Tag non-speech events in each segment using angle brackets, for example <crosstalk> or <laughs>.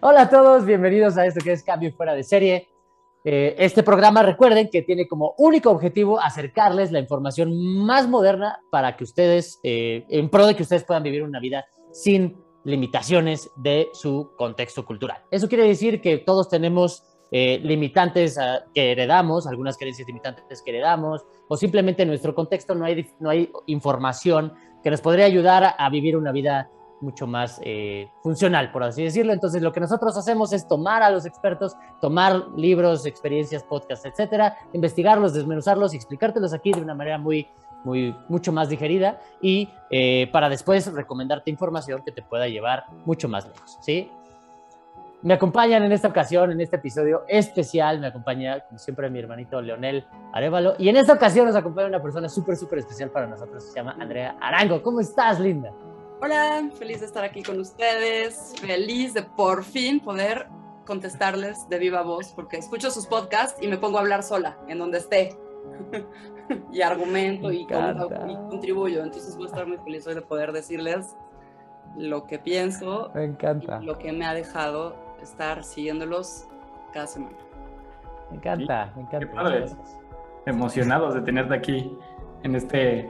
Hola a todos, bienvenidos a esto que es Cambio Fuera de Serie. Eh, este programa, recuerden que tiene como único objetivo acercarles la información más moderna para que ustedes, eh, en pro de que ustedes puedan vivir una vida sin limitaciones de su contexto cultural. Eso quiere decir que todos tenemos eh, limitantes ah, que heredamos, algunas creencias limitantes que heredamos, o simplemente en nuestro contexto no hay, no hay información que nos podría ayudar a vivir una vida mucho más eh, funcional, por así decirlo. Entonces, lo que nosotros hacemos es tomar a los expertos, tomar libros, experiencias, podcasts, etcétera, investigarlos, desmenuzarlos y explicártelos aquí de una manera muy, muy, mucho más digerida y eh, para después recomendarte información que te pueda llevar mucho más lejos, ¿sí? Me acompañan en esta ocasión, en este episodio especial, me acompaña, como siempre, mi hermanito Leonel Arevalo. Y en esta ocasión nos acompaña una persona súper, súper especial para nosotros, se llama Andrea Arango. ¿Cómo estás, linda? Hola, feliz de estar aquí con ustedes, feliz de por fin poder contestarles de viva voz, porque escucho sus podcasts y me pongo a hablar sola, en donde esté. <laughs> y argumento y, contribuyo. Entonces voy a estar muy feliz hoy de poder decirles lo que pienso. Me encanta. Y lo que me ha dejado estar siguiéndolos cada semana. Me encanta, me encanta. Emocionados de tenerte aquí en este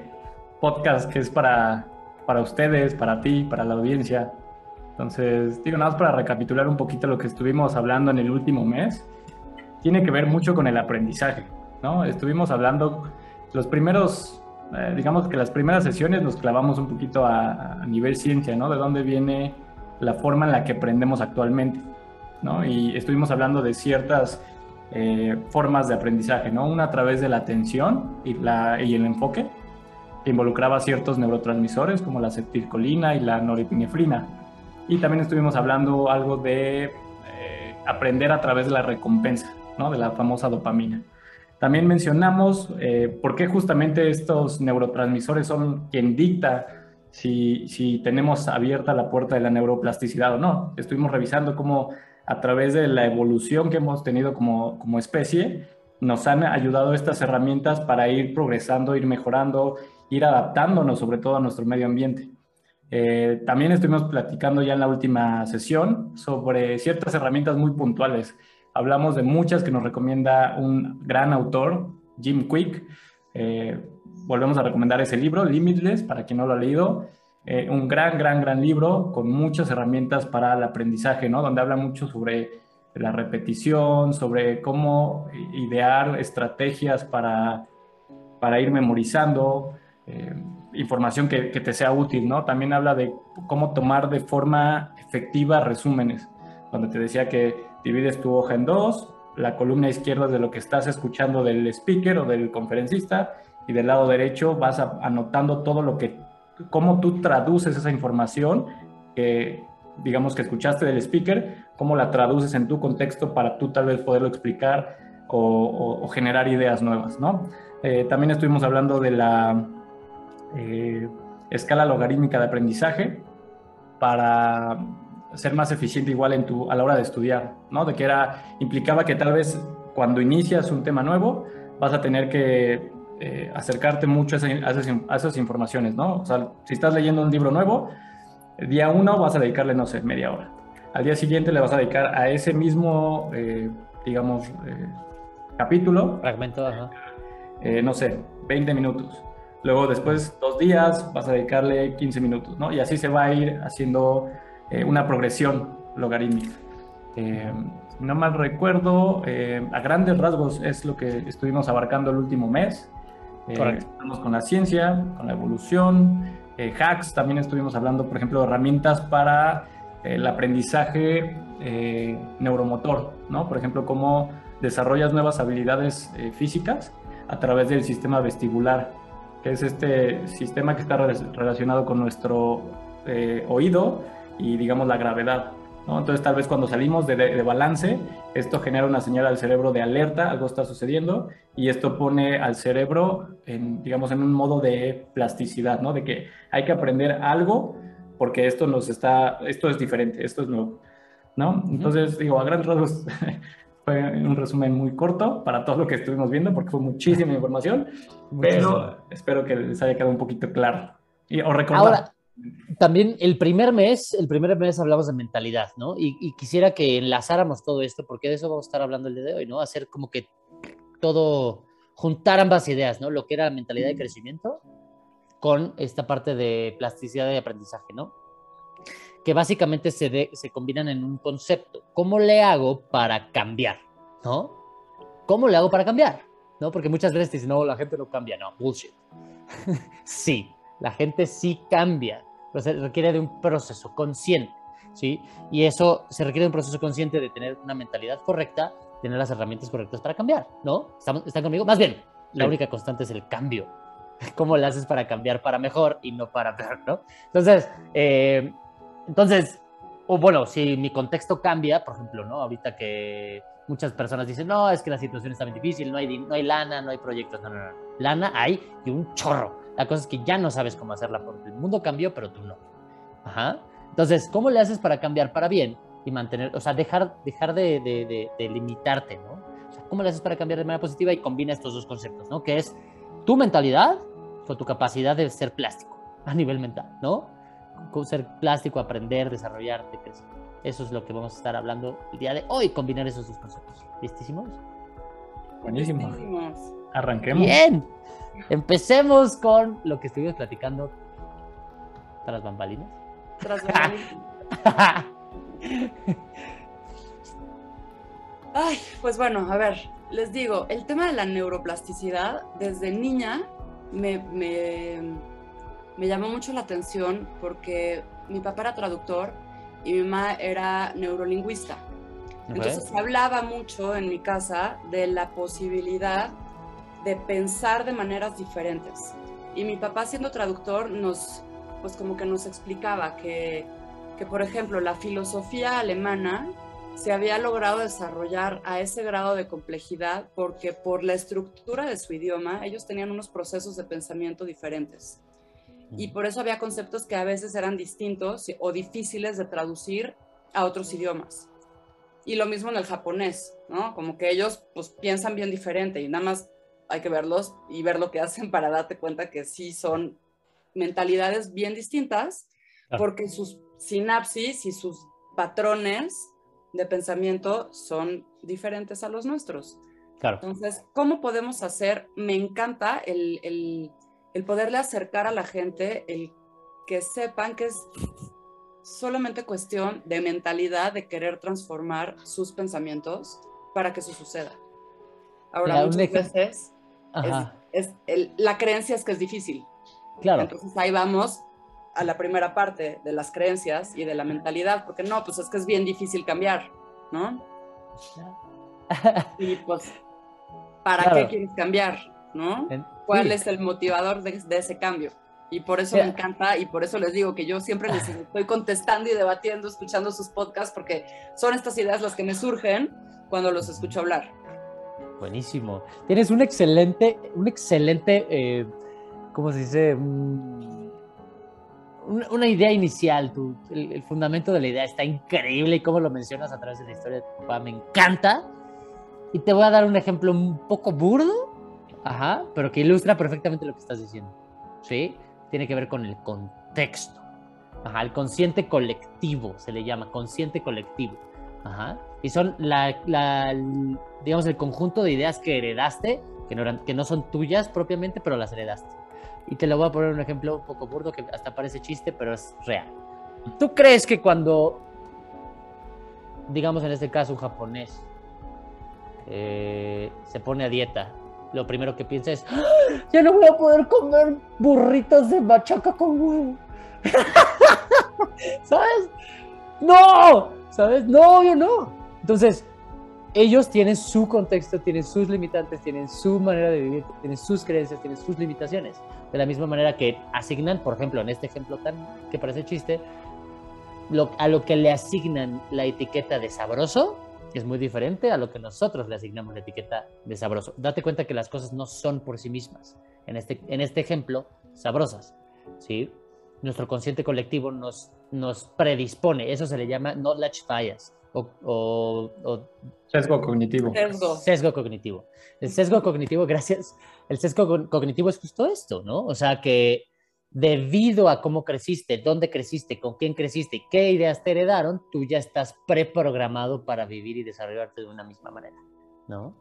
podcast que es para, para ustedes, para ti, para la audiencia. Entonces, digo, nada más para recapitular un poquito lo que estuvimos hablando en el último mes, tiene que ver mucho con el aprendizaje, ¿no? Estuvimos hablando los primeros, eh, digamos que las primeras sesiones nos clavamos un poquito a, a nivel ciencia, ¿no? De dónde viene la forma en la que aprendemos actualmente. Y estuvimos hablando de ciertas eh, formas de aprendizaje, ¿no? Una a través de la atención y, la, y el enfoque, que involucraba ciertos neurotransmisores como la acetilcolina y la norepinefrina. Y también estuvimos hablando algo de eh, aprender a través de la recompensa, ¿no? De la famosa dopamina. También mencionamos eh, por qué justamente estos neurotransmisores son quien dicta si, si, tenemos abierta la puerta de la neuroplasticidad o no. Estuvimos revisando cómo a través de la evolución que hemos tenido como, como especie, nos han ayudado estas herramientas para ir progresando, ir mejorando, ir adaptándonos sobre todo a nuestro medio ambiente. Eh, también estuvimos platicando ya en la última sesión sobre ciertas herramientas muy puntuales. Hablamos de muchas que nos recomienda un gran autor, Jim Quick. Eh, volvemos a recomendar ese libro, Limitless, para quien no lo ha leído. Eh, un gran, gran, gran libro con muchas herramientas para el aprendizaje, ¿no? Donde habla mucho sobre la repetición, sobre cómo idear estrategias para, para ir memorizando, eh, información que, te sea útil, ¿no? También habla de cómo tomar de forma efectiva resúmenes, donde te decía que divides tu hoja en dos, la columna izquierda es de lo que estás escuchando del speaker o del conferencista, y del lado derecho vas anotando todo lo que cómo tú traduces esa información que, digamos, que escuchaste del speaker, cómo la traduces en tu contexto para tú tal vez poderlo explicar o, generar ideas nuevas, ¿no? Eh, también estuvimos hablando de la eh, escala logarítmica de aprendizaje para ser más eficiente igual en tu, a la hora de estudiar, ¿no? De que era, implicaba que tal vez cuando inicias un tema nuevo vas a tener que eh, acercarte mucho a, esas, informaciones, ¿no? O sea, si estás leyendo un libro nuevo, el día uno vas a dedicarle, no sé, media hora. Al día siguiente le vas a dedicar a ese mismo, eh, digamos, eh, capítulo. Fragmento, no sé, 20 minutos. Luego después, dos días, vas a dedicarle 15 minutos, ¿no? Y así se va a ir haciendo una progresión logarítmica no mal recuerdo, a grandes rasgos es lo que estuvimos abarcando el último mes. Eh, estamos con la ciencia, con la evolución, eh, hacks, también estuvimos hablando, por ejemplo, de herramientas para eh, el aprendizaje neuromotor, ¿no? Por ejemplo, cómo desarrollas nuevas habilidades físicas a través del sistema vestibular, que es este sistema que está relacionado con nuestro oído y, digamos, la gravedad. Entonces tal vez cuando salimos de, balance, esto genera una señal al cerebro de alerta, algo está sucediendo, y esto pone al cerebro, en, digamos, en un modo de plasticidad, ¿no? De que hay que aprender algo porque esto nos está, esto es diferente, esto es nuevo, ¿no? Entonces, digo, a grandes rasgos <laughs> fue un resumen muy corto para todo lo que estuvimos viendo porque fue muchísima información, pero espero que les haya quedado un poquito claro. Y, o recordar. también el primer mes, el primer mes hablamos de mentalidad, ¿no? Y, quisiera que enlazáramos todo esto, porque de eso vamos a estar hablando el día de hoy, ¿no? Hacer como que todo, juntar ambas ideas, ¿no? Lo que era mentalidad de crecimiento con esta parte de plasticidad de aprendizaje, ¿no? Que básicamente se, se combinan en un concepto. ¿Cómo le hago para cambiar? ¿No? ¿Cómo le hago para cambiar? ¿No? Porque muchas veces dicen, no, la gente no cambia. No, bullshit. <laughs> sí, la gente sí cambia, pero se requiere de un proceso consciente, ¿sí? Y eso se requiere de un proceso consciente de tener una mentalidad correcta, tener las herramientas correctas para cambiar, ¿no? ¿Están, ¿están conmigo? Más bien, la única constante es el cambio. <laughs> ¿Cómo lo haces para cambiar para mejor y no para peor, ¿no? Entonces, eh, entonces, o bueno, si mi contexto cambia, por ejemplo, ¿no? Ahorita que muchas personas dicen, no, es que la situación está muy difícil, no hay, no hay lana, no hay proyectos, no, no, no. Lana hay y un chorro. La cosa es que ya no sabes cómo hacerla porque el mundo cambió, pero tú no. Ajá. Entonces, ¿cómo le haces para cambiar para bien y mantener, o sea, dejar, dejar de, de, de, limitarte, ¿no? O sea, ¿cómo le haces para cambiar de manera positiva y combina estos dos conceptos, ¿no? Que es tu mentalidad con tu capacidad de ser plástico a nivel mental, ¿no? Ser plástico, aprender, desarrollarte, crecer. Eso es lo que vamos a estar hablando el día de hoy, combinar esos dos conceptos. ¿Listísimos? Buenísimo. Arranquemos. Bien. Empecemos con lo que estuvimos platicando tras bambalinas. Tras bambalinas. <laughs> Ay, pues bueno, a ver, les digo, el tema de la neuroplasticidad, desde niña me, me, llamó mucho la atención porque mi papá era traductor y mi mamá era neurolingüista. Entonces se hablaba mucho en mi casa de la posibilidad de pensar de maneras diferentes. Y mi papá siendo traductor nos, pues como que nos explicaba que, que, por ejemplo, la filosofía alemana se había logrado desarrollar a ese grado de complejidad porque por la estructura de su idioma ellos tenían unos procesos de pensamiento diferentes. Y por eso había conceptos que a veces eran distintos o difíciles de traducir a otros idiomas. Y lo mismo en el japonés, ¿no? Como que ellos pues piensan bien diferente y nada más hay que verlos y ver lo que hacen para darte cuenta que sí son mentalidades bien distintas, porque sus sinapsis y sus patrones de pensamiento son diferentes a los nuestros. Claro. Entonces, ¿cómo podemos hacer? Me encanta el, el, el poderle acercar a la gente, el que sepan que es solamente cuestión de mentalidad, de querer transformar sus pensamientos para que eso suceda. Ahora, muchas veces es, la creencia es que es difícil. Claro. Entonces ahí vamos a la primera parte de las creencias y de la mentalidad, porque no, pues es que es bien difícil cambiar, ¿no? y pues, <laughs> ¿para qué quieres cambiar? ¿No? ¿Cuál es el motivador de, ese cambio? Y por eso me encanta y por eso les digo que yo siempre les <laughs> estoy contestando y debatiendo, escuchando sus podcasts, porque son estas ideas las que me surgen cuando los escucho hablar. Buenísimo. Tienes un excelente, un excelente, eh, ¿cómo se dice? una idea inicial, tu, el, fundamento de la idea está increíble y cómo lo mencionas a través de la historia de tu papá, me encanta. Y te voy a dar un ejemplo un poco burdo, ajá, pero que ilustra perfectamente lo que estás diciendo. ¿Sí? Tiene que ver con el contexto. Ajá, el consciente colectivo se le llama, consciente colectivo. Ajá. Y son la, digamos, el conjunto de ideas que heredaste, que no, que no son tuyas propiamente, pero las heredaste. Y te lo voy a poner un ejemplo un poco burdo que hasta parece chiste, pero es real. ¿Tú crees que cuando, digamos en este caso un japonés, eh, se pone a dieta, lo primero que piensa es, ¡Ah! ya no voy a poder comer burritos de machaca con huevo? <laughs> ¿Sabes? No, ¿sabes? No, yo no. Entonces, ellos tienen su contexto, tienen sus limitantes, tienen su manera de vivir, tienen sus creencias, tienen sus limitaciones. De la misma manera que asignan, por ejemplo, en este ejemplo tan que parece chiste, a lo que le asignan la etiqueta de sabroso es muy diferente a lo que nosotros le asignamos la etiqueta de sabroso. Date cuenta que las cosas no son por sí mismas. En este, en este ejemplo, sabrosas. ¿sí? Nuestro consciente colectivo nos, nos predispone. Eso se le llama knowledge bias o, sesgo cognitivo. Sesgo. cognitivo. El sesgo cognitivo, gracias. El sesgo cognitivo es justo esto, ¿no? O sea, que, debido a cómo creciste, dónde creciste, con quién creciste, qué ideas te heredaron, tú ya estás preprogramado para vivir y desarrollarte de una misma manera, ¿no?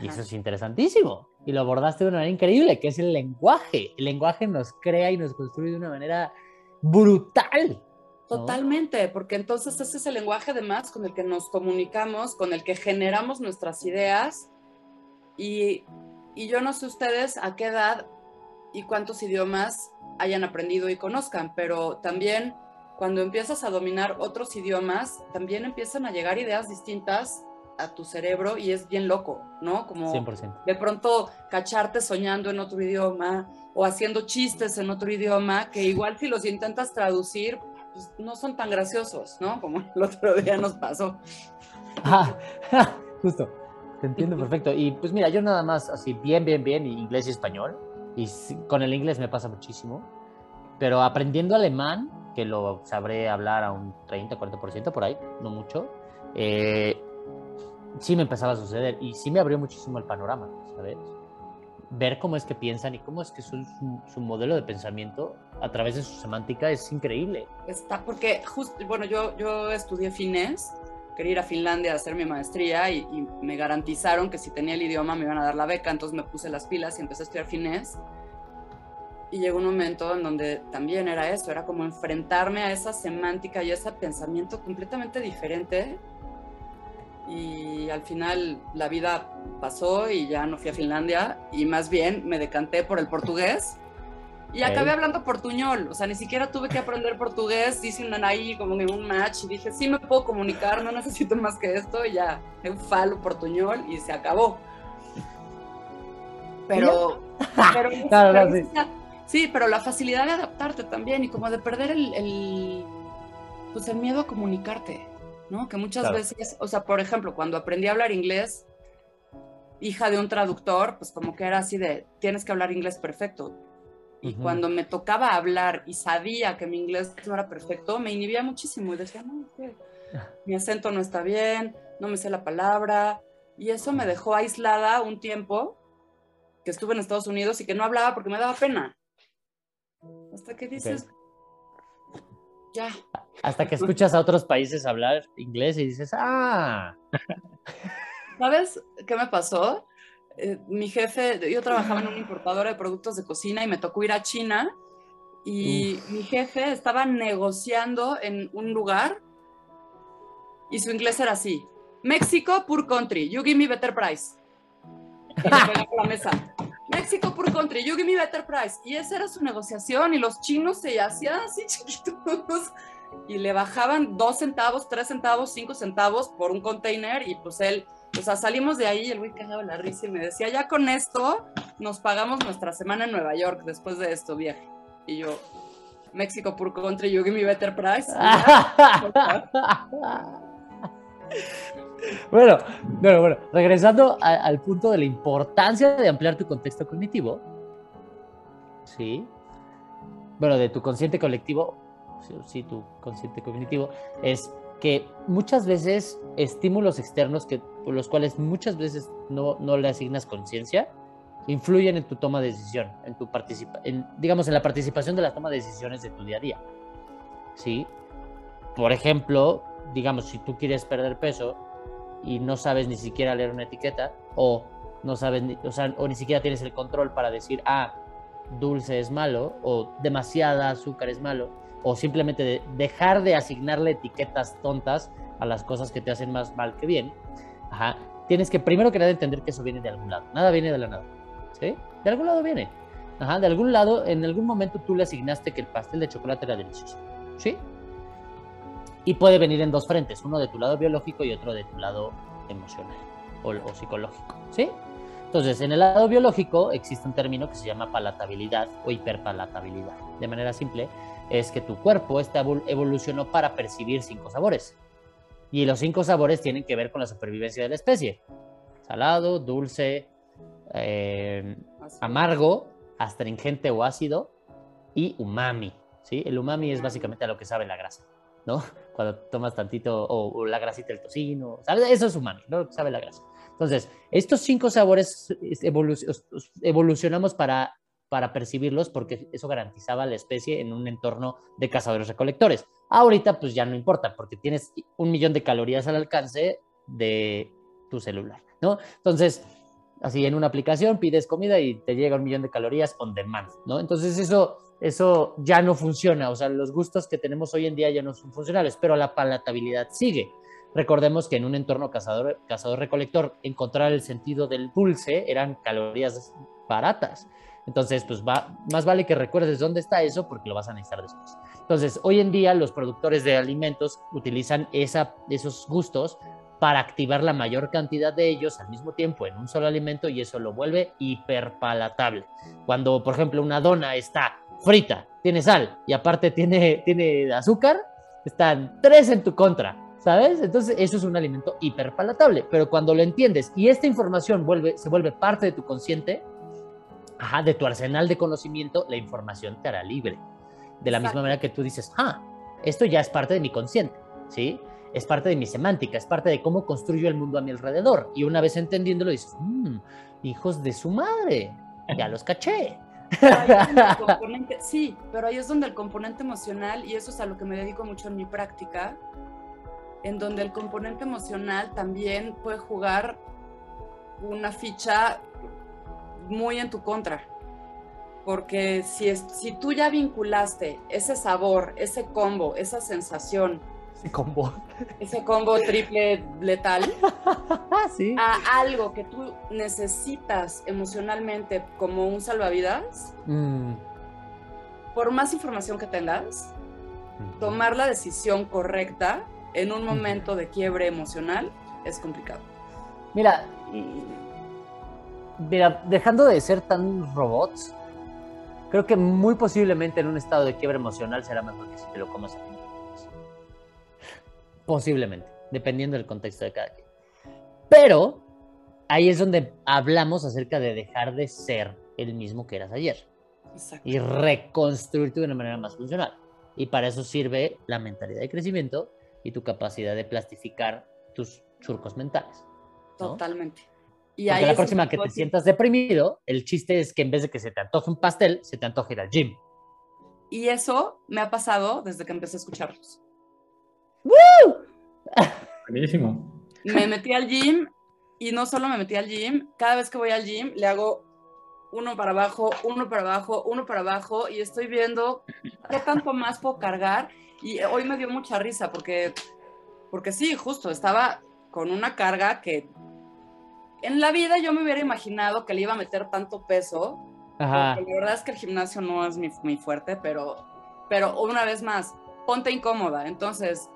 Y eso es interesantísimo. Y lo abordaste de una manera increíble, que es el lenguaje. El lenguaje nos crea y nos construye de una manera brutal. Totalmente, porque entonces ese es el lenguaje además con el que nos comunicamos, con el que generamos nuestras ideas. Y, y yo no sé ustedes a qué edad y cuántos idiomas hayan aprendido y conozcan, pero también cuando empiezas a dominar otros idiomas, también empiezan a llegar ideas distintas a tu cerebro y es bien loco, ¿no? Como 100%. de pronto cacharte soñando en otro idioma o haciendo chistes en otro idioma que igual si los intentas traducir, pues no son tan graciosos, ¿no? Como el otro día nos pasó. Ah, <laughs> justo, te entiendo perfecto. Y pues mira, yo nada más así bien, bien, bien, inglés y español. Y con el inglés me pasa muchísimo. Pero aprendiendo alemán, que lo sabré hablar a un 30, 40% por ahí, no mucho, eh, sí me empezaba a suceder y sí me abrió muchísimo el panorama, ¿sabes? Ver cómo es que piensan y cómo es que su, su, modelo de pensamiento a través de su semántica es increíble. Está, porque justo, bueno, yo, yo estudié finés, quería ir a Finlandia a hacer mi maestría y, y, me garantizaron que si tenía el idioma me iban a dar la beca, entonces me puse las pilas y empecé a estudiar finés. Y llegó un momento en donde también era eso, era como enfrentarme a esa semántica y ese pensamiento completamente diferente y al final la vida pasó y ya no fui a Finlandia y más bien me decanté por el portugués y acabé hablando portuñol, o sea, ni siquiera tuve que aprender portugués, hice un ahí como un match y dije, sí me puedo comunicar, no necesito más que esto y ya, un falo portuñol y se acabó. Pero, <laughs> pero, sí. pero la facilidad de adaptarte también y como de perder el, el pues el miedo a comunicarte. ¿no? Que muchas veces, o sea, por ejemplo, cuando aprendí a hablar inglés, hija de un traductor, pues como que era así de, tienes que hablar inglés perfecto. Y cuando me tocaba hablar y sabía que mi inglés no era perfecto, me inhibía muchísimo y decía, no, <laughs> mi acento no está bien, no me sé la palabra. Y eso me dejó aislada un tiempo que estuve en Estados Unidos y que no hablaba porque me daba pena. Hasta que dices, ya, hasta que escuchas a otros países hablar inglés y dices, ah. ¿Sabes qué me pasó? Eh, mi jefe, yo trabajaba en una importadora de productos de cocina y me tocó ir a China y mi jefe estaba negociando en un lugar y su inglés era así. México, poor country, you give me better price. Y la mesa. México por country, you give me better price. Y esa era su negociación y los chinos se hacían así chiquitos y le bajaban dos centavos, tres centavos, cinco centavos por un container y pues él, o sea, salimos de ahí y el güey cagaba la risa y me decía, ya con esto nos pagamos nuestra semana en Nueva York después de esto viaje. Y yo, México por country, you give me better price. <laughs> bueno, bueno, bueno, regresando al punto de la importancia de ampliar tu contexto cognitivo, ¿sí? Bueno, de tu consciente colectivo, sí, tu consciente cognitivo, es que muchas veces estímulos externos que, por los cuales muchas veces no, no le asignas conciencia, influyen en tu toma de decisión, en tu participa en, digamos, en la participación de la toma de decisiones de tu día a día. ¿Sí? Por ejemplo, digamos, si tú quieres perder peso y no sabes ni siquiera leer una etiqueta o no sabes, o, sea, o ni siquiera tienes el control para decir, ah, dulce es malo o demasiada azúcar es malo, o simplemente dejar de asignarle etiquetas tontas a las cosas que te hacen más mal que bien, tienes que primero que nada entender que eso viene de algún lado. Nada viene de la nada. ¿Sí? De algún lado viene. Ajá, de algún lado, en algún momento tú le asignaste que el pastel de chocolate era delicioso. ¿Sí? Y puede venir en dos frentes, uno de tu lado biológico y otro de tu lado emocional o, o psicológico. ¿Sí? Entonces, en el lado biológico existe un término que se llama palatabilidad o hiperpalatabilidad. De manera simple, es que tu cuerpo está evolucionó para percibir cinco sabores. Y los cinco sabores tienen que ver con la supervivencia de la especie. Salado, dulce, eh, amargo, astringente o ácido y umami. ¿sí? El umami es básicamente a lo que sabe la grasa, ¿no? <laughs> Cuando tomas tantito o, la grasita del tocino, Eso es umami, ¿no? Sabe la grasa. Entonces, estos cinco sabores evolucionamos para para percibirlos porque eso garantizaba la especie en un entorno de cazadores recolectores. Ahorita pues ya no importa porque tienes un millón de calorías al alcance de tu celular, ¿no? Entonces, así en una aplicación pides comida y te llega un millón de calorías on demand, ¿no? Entonces eso, eso ya no funciona, o sea, los gustos que tenemos hoy en día ya no son funcionales, pero la palatabilidad sigue. Recordemos que en un entorno cazador, cazador recolector, encontrar el sentido del dulce eran calorías baratas. Entonces, pues más vale que recuerdes dónde está eso porque lo vas a necesitar después. Entonces, hoy en día los productores de alimentos utilizan esos gustos para activar la mayor cantidad de ellos al mismo tiempo en un solo alimento y eso lo vuelve hiperpalatable. Cuando, por ejemplo, una dona está frita, tiene sal y aparte tiene, tiene azúcar, están tres en tu contra, ¿sabes? Entonces eso es un alimento hiperpalatable, pero cuando lo entiendes y esta información se vuelve parte de tu consciente, ajá, de tu arsenal de conocimiento, la información te hará libre. De la misma manera que tú dices, ah, esto ya es parte de mi consciente, ¿sí? es parte de mi semántica, es parte de cómo construyo el mundo a mi alrededor. Y una vez entendiéndolo, dices, mmm, hijos de su madre, ya los caché. <laughs> sí, pero ahí es donde el componente emocional, y eso es a lo que me dedico mucho en mi práctica, en donde el componente emocional también puede jugar una ficha muy en tu contra. Porque si, es, si tú ya vinculaste ese sabor, ese combo, esa sensación, ese combo. Ese combo triple letal. <laughs> A algo que tú necesitas emocionalmente como un salvavidas. Mm. Por más información que tengas, tomar la decisión correcta en un momento de quiebre emocional es complicado. Mira, mira, dejando de ser tan robots, creo que muy posiblemente en un estado de quiebre emocional será mejor que si te lo comas a ti. Posiblemente, dependiendo del contexto de cada quien. Pero ahí es donde hablamos acerca de dejar de ser el mismo que eras ayer. Y reconstruirte de una manera más funcional. Y para eso sirve la mentalidad de crecimiento y tu capacidad de plastificar tus surcos mentales. Totalmente. Y Porque la próxima que te sientas deprimido, el chiste es que en vez de que se te antoje un pastel, se te antoje ir al gym. Y eso me ha pasado desde que empecé a escucharlos. ¡Woo! Buenísimo. Me metí al gym y no solo me metí al gym, cada vez que voy al gym le hago uno para abajo, uno para abajo, uno para abajo y estoy viendo qué tanto más puedo cargar y hoy me dio mucha risa porque porque sí, justo estaba con una carga que en la vida yo me hubiera imaginado que le iba a meter tanto peso. Ajá. La verdad es que el gimnasio no es mi, mi fuerte, pero pero una vez más, ponte incómoda. Entonces,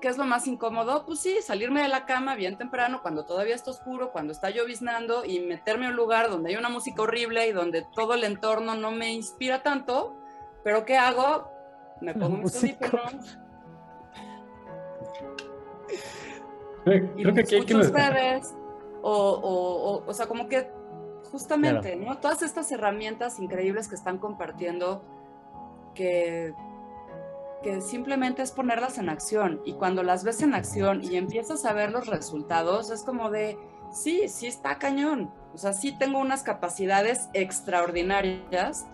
¿Qué es lo más incómodo? Pues sí, salirme de la cama bien temprano, cuando todavía está oscuro, cuando está lloviznando y meterme a un lugar donde hay una música horrible y donde todo el entorno no me inspira tanto. Pero ¿qué hago? Me pongo mis audífonos. y que escucho ustedes. O, o, o, sea, como que justamente, ¿no? Todas estas herramientas increíbles que están compartiendo que que simplemente es ponerlas en acción y cuando las ves en acción y empiezas a ver los resultados, es como de, sí, sí está cañón, o sea, sí tengo unas capacidades extraordinarias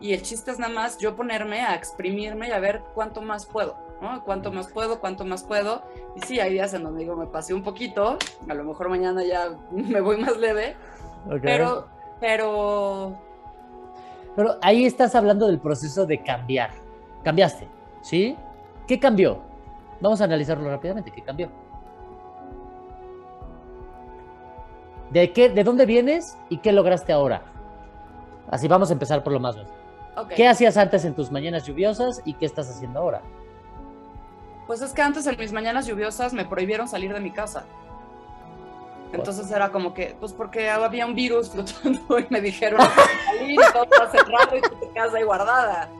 y el chiste es nada más yo ponerme a exprimirme y a ver cuánto más puedo, ¿no? Cuánto más puedo, cuánto más puedo. Y sí, hay días en donde digo, me pasé un poquito, a lo mejor mañana ya <laughs> me voy más leve, pero, pero... Pero ahí estás hablando del proceso de cambiar. Cambiaste. ¿Sí? ¿Qué cambió? Vamos a analizarlo rápidamente. ¿Qué cambió? ¿De, qué, ¿De dónde vienes y qué lograste ahora? Así vamos a empezar por lo más básico. ¿Qué hacías antes en tus mañanas lluviosas y qué estás haciendo ahora? Pues es que antes en mis mañanas lluviosas me prohibieron salir de mi casa. Entonces era como que, pues porque había un virus flotando y me dijeron salir y todo está cerrado y tu casa ahí guardada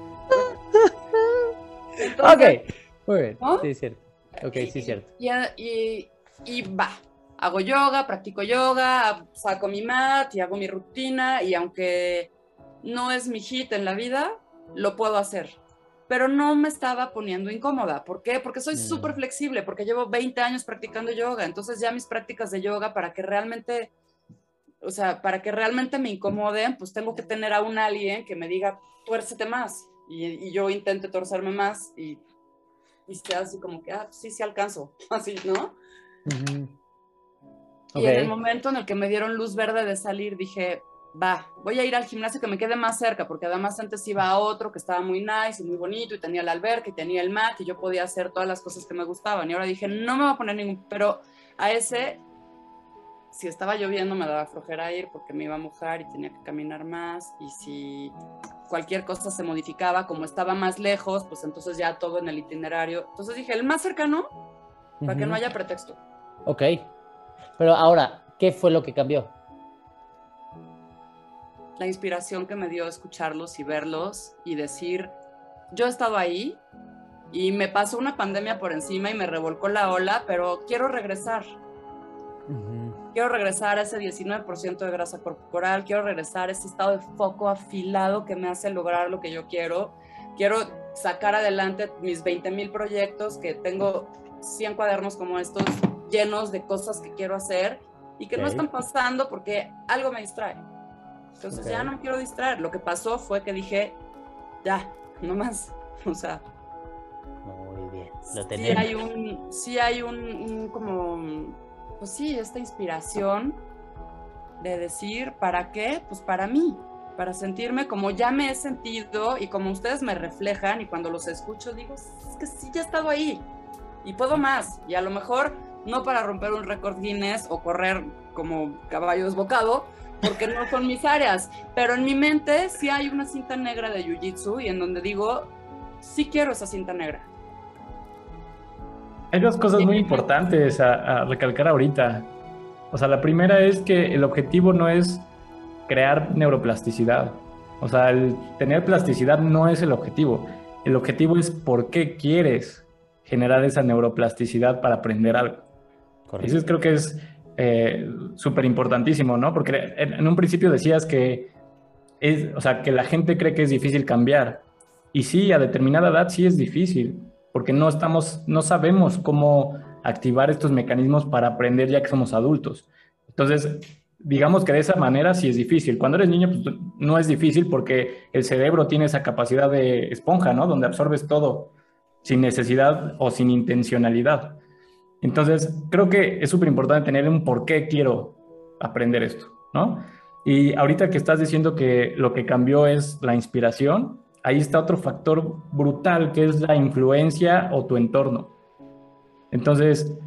ok, muy bien. Sí, cierto. Ok, sí, cierto. Y, y, va, hago yoga, practico yoga, saco mi mat y hago mi rutina y aunque no es mi hit en la vida, lo puedo hacer. Pero no me estaba poniendo incómoda. ¿Por qué? Porque soy mm. súper flexible, porque llevo 20 años practicando yoga. Entonces ya mis prácticas de yoga para que realmente o sea, para que realmente me incomoden, pues tengo que tener a un alguien que me diga, tuércete más. Y, y yo intente torcerme más y, y sea así como que, ah, sí, sí alcanzo. <laughs> Así, ¿no? Y en el momento en el que me dieron luz verde de salir, dije, va, voy a ir al gimnasio que me quede más cerca, porque además antes iba a otro que estaba muy nice y muy bonito y tenía la alberca y tenía el mat y yo podía hacer todas las cosas que me gustaban. Y ahora dije, no me voy a poner ningún, pero a ese, si estaba lloviendo me daba flojera ir porque me iba a mojar y tenía que caminar más y si cualquier cosa se modificaba, como estaba más lejos, pues entonces ya todo en el itinerario. Entonces dije, el más cercano, para que Ujú. no haya pretexto. Ok. Pero ahora, ¿qué fue lo que cambió? La inspiración que me dio escucharlos y verlos y decir, yo he estado ahí y me pasó una pandemia por encima y me revolcó la ola, pero quiero regresar. Quiero regresar a ese 19% de grasa corporal, quiero regresar a ese estado de foco afilado que me hace lograr lo que yo quiero. Quiero sacar adelante mis 20 mil proyectos, que tengo 100 cuadernos como estos llenos de cosas que quiero hacer y que no están pasando porque algo me distrae. Entonces ya Ok. no me quiero distraer. Lo que pasó fue que dije, ya, no más. <laughs> O sea, Muy bien. Lo sí tenemos. hay un, sí hay un, un como, pues sí, esta inspiración de decir, ¿para qué? Pues para mí, para sentirme como ya me he sentido y como ustedes me reflejan y cuando los escucho digo, es que sí, ya he estado ahí y puedo más. Y a lo mejor no para romper un récord Guinness o correr como caballo desbocado, porque no son mis áreas, pero en mi mente sí hay una cinta negra de Jiu-Jitsu y en donde digo, sí quiero esa cinta negra. Hay dos cosas muy importantes a, a recalcar ahorita. O sea, la primera es que el objetivo no es crear neuroplasticidad. O sea, el tener plasticidad no es el objetivo. El objetivo es por qué quieres generar esa neuroplasticidad para aprender algo. Correcto. Eso creo que es eh, súper importantísimo, ¿no? Porque en, un principio decías que es, o sea, que la gente cree que es difícil cambiar. Y sí, a determinada edad sí es difícil, porque no estamos, no sabemos cómo activar estos mecanismos para aprender ya que somos adultos. Entonces, digamos que de esa manera sí es difícil. Cuando eres niño, pues, no es difícil porque el cerebro tiene esa capacidad de esponja, ¿no? Donde absorbes todo sin necesidad o sin intencionalidad. Entonces, creo que es súper importante tener un por qué quiero aprender esto, ¿no? Y ahorita que estás diciendo que lo que cambió es la inspiración, ahí está otro factor brutal que es la influencia o tu entorno. Entonces,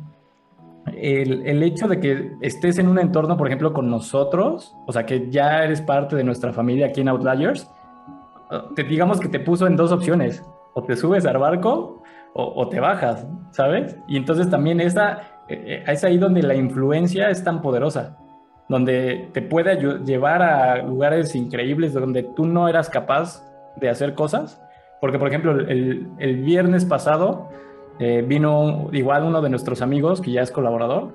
el, el, hecho de que estés en un entorno, por ejemplo, con nosotros, o sea, que ya eres parte de nuestra familia aquí en Outliers, te, digamos que te puso en dos opciones, o te subes al barco o, te bajas, ¿sabes? Y entonces también esa, eh, es ahí donde la influencia es tan poderosa, donde te puede llevar a lugares increíbles donde tú no eras capaz de hacer cosas, porque por ejemplo el, el viernes pasado eh, vino igual uno de nuestros amigos, que ya es colaborador,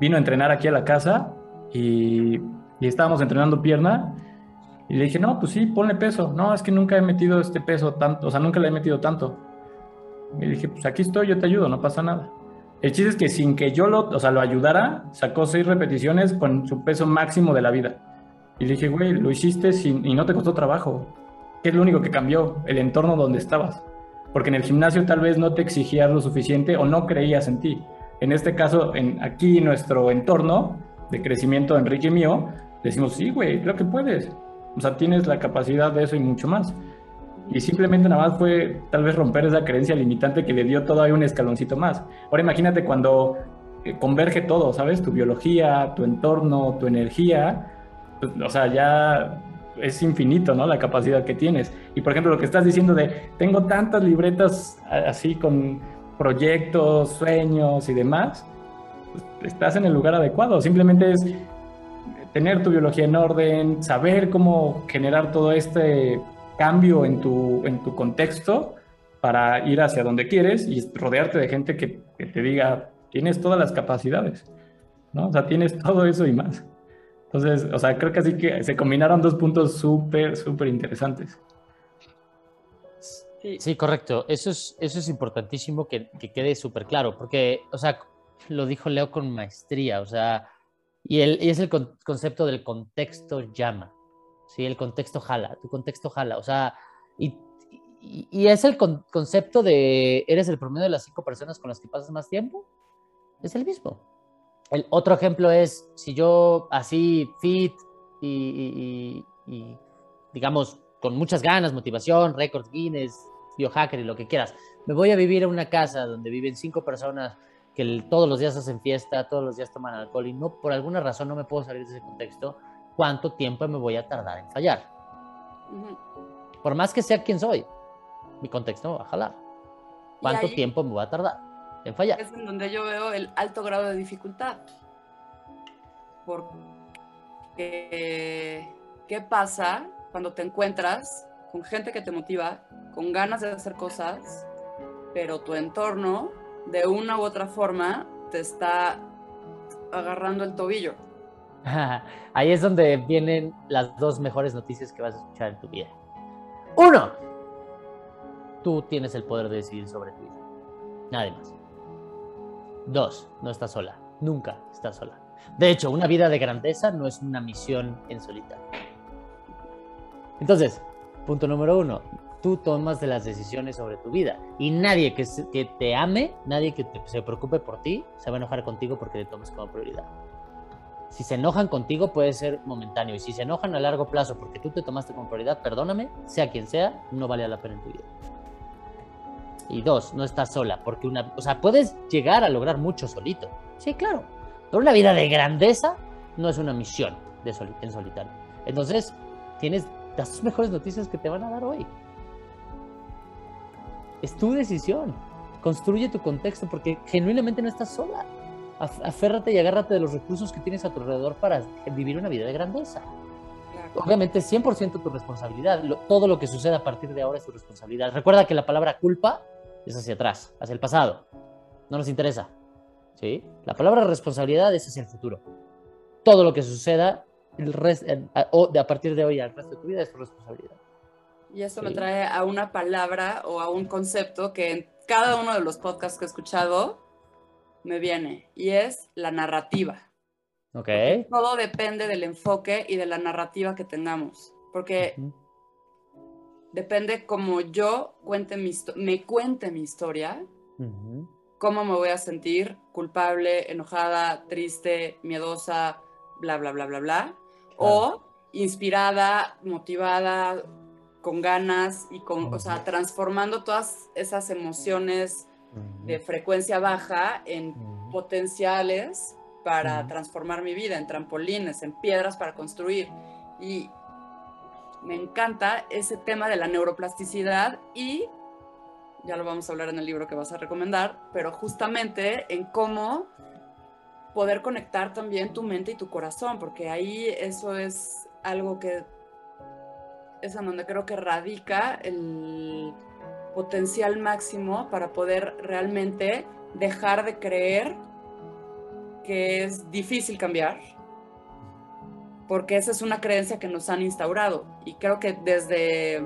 vino a entrenar aquí a la casa y, y estábamos entrenando pierna y le dije, no, pues sí, ponle peso. No, es que nunca he metido este peso tanto, o sea, nunca le he metido tanto. Y dije, pues aquí estoy, yo te ayudo, no pasa nada. El chiste es que sin que yo lo, o sea, lo ayudara, sacó seis repeticiones con su peso máximo de la vida. Y le dije, güey, lo hiciste sin, y no te costó trabajo. ¿Qué es lo único que cambió? El entorno donde estabas. Porque en el gimnasio tal vez no te exigías lo suficiente o no creías en ti. En este caso, en, aquí nuestro entorno de crecimiento, Enrique y mío, decimos, sí, güey, creo que puedes. O sea, tienes la capacidad de eso y mucho más. Y simplemente nada más fue tal vez romper esa creencia limitante que le dio todavía un escaloncito más. Ahora imagínate cuando eh, converge todo, ¿sabes? Tu biología, tu entorno, tu energía. Pues, o sea, ya es infinito, ¿no? La capacidad que tienes. Y por ejemplo, lo que estás diciendo de, tengo tantas libretas así con proyectos, sueños y demás, pues, estás en el lugar adecuado. Simplemente es tener tu biología en orden, saber cómo generar todo este cambio en tu, en tu contexto para ir hacia donde quieres y rodearte de gente que, que, te diga, tienes todas las capacidades, ¿no? O sea, tienes todo eso y más. Entonces, o sea, creo que así que se combinaron dos puntos súper, súper interesantes. Sí. correcto. Eso es, eso es importantísimo que, que quede súper claro, porque, o sea, lo dijo Leo con maestría, o sea, Y, el, y es el con- concepto del contexto llama. Sí, el contexto jala, tu contexto jala. O sea, y, y, es el con- concepto de eres el promedio de las cinco personas con las que pasas más tiempo. Es el mismo. El otro ejemplo es si yo así fit y, digamos con muchas ganas, motivación, récord Guinness, biohacker y lo que quieras, me voy a vivir a una casa donde viven cinco personas que todos los días hacen fiesta, todos los días toman alcohol y no por alguna razón no me puedo salir de ese contexto, ¿cuánto tiempo me voy a tardar en fallar? Ujú. Por más que sea quien soy, mi contexto me va a jalar. ¿Cuánto ahí tiempo me va a tardar en fallar? Es en donde yo veo el alto grado de dificultad. Porque, ¿qué pasa cuando te encuentras con gente que te motiva, con ganas de hacer cosas, pero tu entorno, de una u otra forma, te está agarrando el tobillo? <laughs> Ahí es donde vienen las dos mejores noticias que vas a escuchar en tu vida. Uno, tú tienes el poder de decidir sobre tu vida. Nadie más. Dos, no estás sola. Nunca estás sola. De hecho, una vida de grandeza no es una misión en solitario. Entonces, punto número uno, tú tomas de las decisiones sobre tu vida y nadie que te ame, nadie que te- se preocupe por ti, se va a enojar contigo porque te tomes como prioridad. Si se enojan contigo puede ser momentáneo y si se enojan a largo plazo porque tú te tomaste como prioridad, perdóname, sea quien sea, no vale la pena en tu vida. Y dos, no estás sola, porque una, o sea, puedes llegar a lograr mucho solito. Sí, claro. Pero una vida de grandeza no es una misión de en solitario. Entonces, tienes las mejores noticias que te van a dar hoy. Es tu decisión. Construye tu contexto porque genuinamente no estás sola. Af- Aférrate y agárrate de los recursos que tienes a tu alrededor para vivir una vida de grandeza. Obviamente es 100% tu responsabilidad. Lo- todo lo que suceda a partir de ahora es tu responsabilidad. Recuerda que la palabra culpa es hacia atrás, hacia el pasado. No nos interesa. ¿sí? La palabra responsabilidad es hacia el futuro. Todo lo que suceda el res- en- a, o de a partir de hoy al resto de tu vida es tu responsabilidad. Y eso me Sí. trae a una palabra o a un concepto que en cada uno de los podcasts que he escuchado me viene, y es la narrativa. ¿Ok? Todo depende del enfoque y de la narrativa que tengamos, porque depende cómo yo cuente mi me cuente mi historia, cómo me voy a sentir, culpable, enojada, triste, miedosa, bla, bla, bla, bla, bla, o inspirada, motivada, con ganas y con, o sea, transformando todas esas emociones. De frecuencia baja en potenciales para transformar mi vida, en trampolines, en piedras para construir. Y me encanta ese tema de la neuroplasticidad y ya lo vamos a hablar en el libro que vas a recomendar, pero justamente en cómo poder conectar también tu mente y tu corazón, porque ahí eso es algo que es en donde creo que radica el potencial máximo para poder realmente dejar de creer que es difícil cambiar, porque esa es una creencia que nos han instaurado y creo que desde,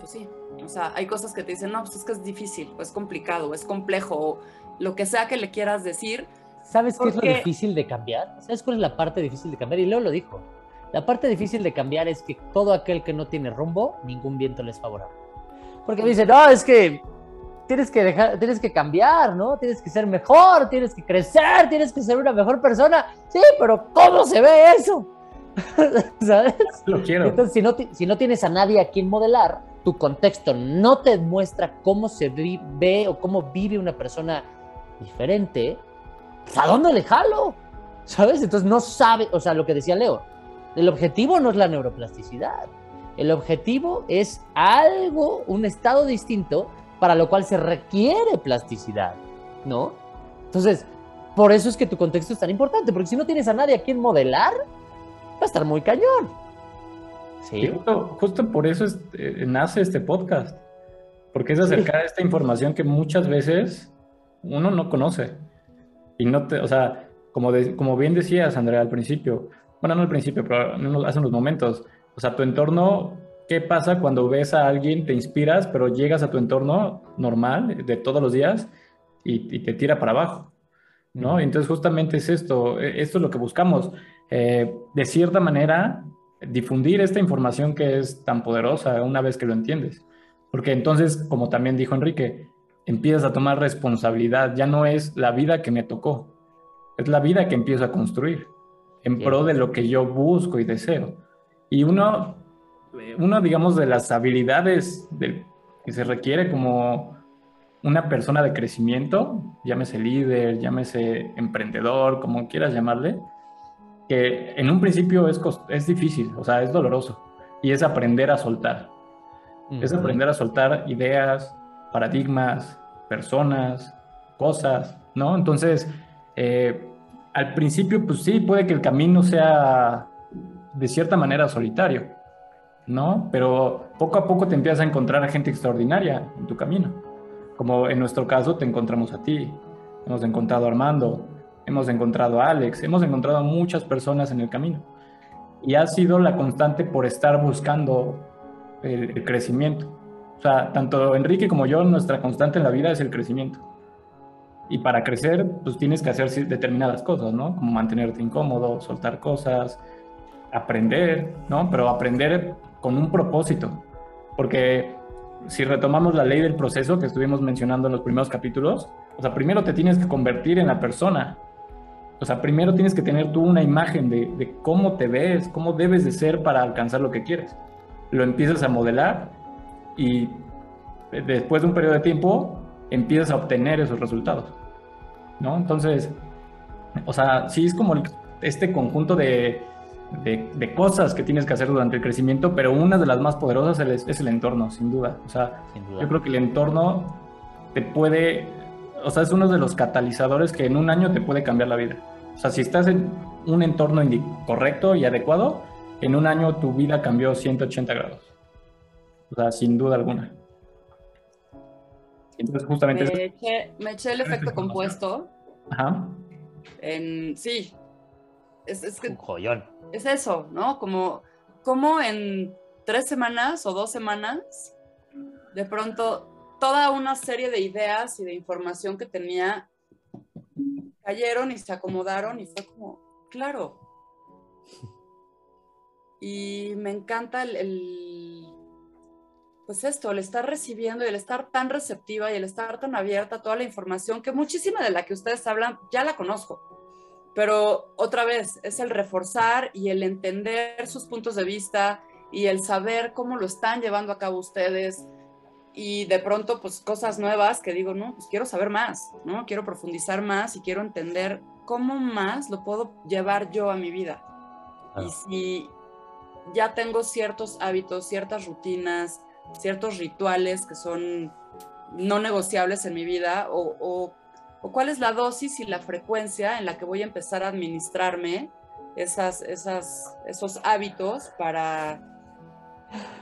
pues sí, o sea, hay cosas que te dicen, no, pues es que es difícil, o es complicado, o es complejo, o lo que sea que le quieras decir, ¿Sabes qué es lo Porque- difícil de cambiar? ¿Sabes cuál es la parte difícil de cambiar? Y Leo lo dijo. La parte difícil de cambiar es que todo aquel que no tiene rumbo, ningún viento le es favorable. Porque me dicen, no, es que tienes que dejar, tienes que cambiar, ¿no? Tienes que ser mejor, tienes que crecer, tienes que ser una mejor persona. Sí, pero ¿cómo se ve eso? <laughs> ¿Sabes? Lo quiero. Entonces, si no, si no tienes a nadie a quien modelar, tu contexto no te muestra cómo se ve o cómo vive una persona diferente, pues, ¿a dónde le jalo? ¿Sabes? Entonces no sabe, o sea, lo que decía Leo, el objetivo no es la neuroplasticidad. El objetivo es algo, un estado distinto para lo cual se requiere plasticidad, ¿no? Entonces, por eso es que tu contexto es tan importante, porque si no tienes a nadie a quien modelar, va a estar muy cañón. Sí. justo, justo por eso es- eh, nace este podcast, porque es acercar esta información que muchas veces uno no conoce. Y no te, o sea, como, de- como bien decías, Andrea, al principio, bueno, no al principio, pero hace unos momentos, o sea, tu entorno, ¿qué pasa cuando ves a alguien, te inspiras, pero llegas a tu entorno normal de todos los días y, y te tira para abajo? ¿no? Entonces justamente es esto, e, esto es lo que buscamos. Eh, de cierta manera, difundir esta información que es tan poderosa una vez que lo entiendes. Porque entonces, como también dijo Enrique, empiezas a tomar responsabilidad. Ya no es la vida que me tocó, es la vida que empiezo a construir en pro de lo que yo busco y deseo. Y uno, uno digamos, de las habilidades que se requiere como una persona de crecimiento, llámese líder, llámese emprendedor, como quieras llamarle, que en un principio es, es difícil, o sea, es doloroso, y es aprender a soltar. Es aprender a soltar ideas, paradigmas, personas, cosas, ¿no? Entonces, eh, al principio, pues sí, puede que el camino sea de cierta manera solitario, ¿no? Pero poco a poco te empiezas a encontrar a gente extraordinaria en tu camino. Como en nuestro caso te encontramos a ti, hemos encontrado a Armando, hemos encontrado a Alex, hemos encontrado a muchas personas en el camino. Y ha sido la constante por estar buscando el, crecimiento. O sea, tanto Enrique como yo, nuestra constante en la vida es el crecimiento. Y para crecer, pues tienes que hacer determinadas cosas, ¿no? Como mantenerte incómodo, soltar cosas, aprender, ¿no? Pero aprender con un propósito. Porque si retomamos la ley del proceso que estuvimos mencionando en los primeros capítulos, o sea, primero te tienes que convertir en la persona o sea, primero tienes que tener tú una imagen de, cómo te ves, cómo debes de ser para alcanzar lo que quieres. Lo empiezas a modelar y después de un periodo de tiempo empiezas a obtener esos resultados. ¿No? Entonces, o sea, sí es como este conjunto de, cosas que tienes que hacer durante el crecimiento, pero una de las más poderosas es, es el entorno, sin duda. O sea, yo creo que el entorno te puede o sea, es uno de los catalizadores que en un año te puede cambiar la vida. O sea, si estás en un entorno correcto y adecuado, en un año tu vida cambió 180 grados. O sea, sin duda alguna. Entonces, justamente... Me eché, el efecto compuesto. Ajá. En, sí. Es, es que, un joyón. Es eso, ¿no? Como, como en tres semanas o dos semanas, de pronto toda una serie de ideas y de información que tenía cayeron y se acomodaron y fue como, claro. Y me encanta el, pues esto, el estar recibiendo y el estar tan receptiva y el estar tan abierta a toda la información que muchísima de la que ustedes hablan ya la conozco. Pero otra vez, es el reforzar y el entender sus puntos de vista y el saber cómo lo están llevando a cabo ustedes, y de pronto pues cosas nuevas que digo, no, pues quiero saber más, ¿no? Quiero profundizar más y quiero entender cómo más lo puedo llevar yo a mi vida. Y si ya tengo ciertos hábitos, ciertas rutinas, ciertos rituales que son no negociables en mi vida o, o, o, cuál es la dosis y la frecuencia en la que voy a empezar a administrarme esas, esas, esos hábitos para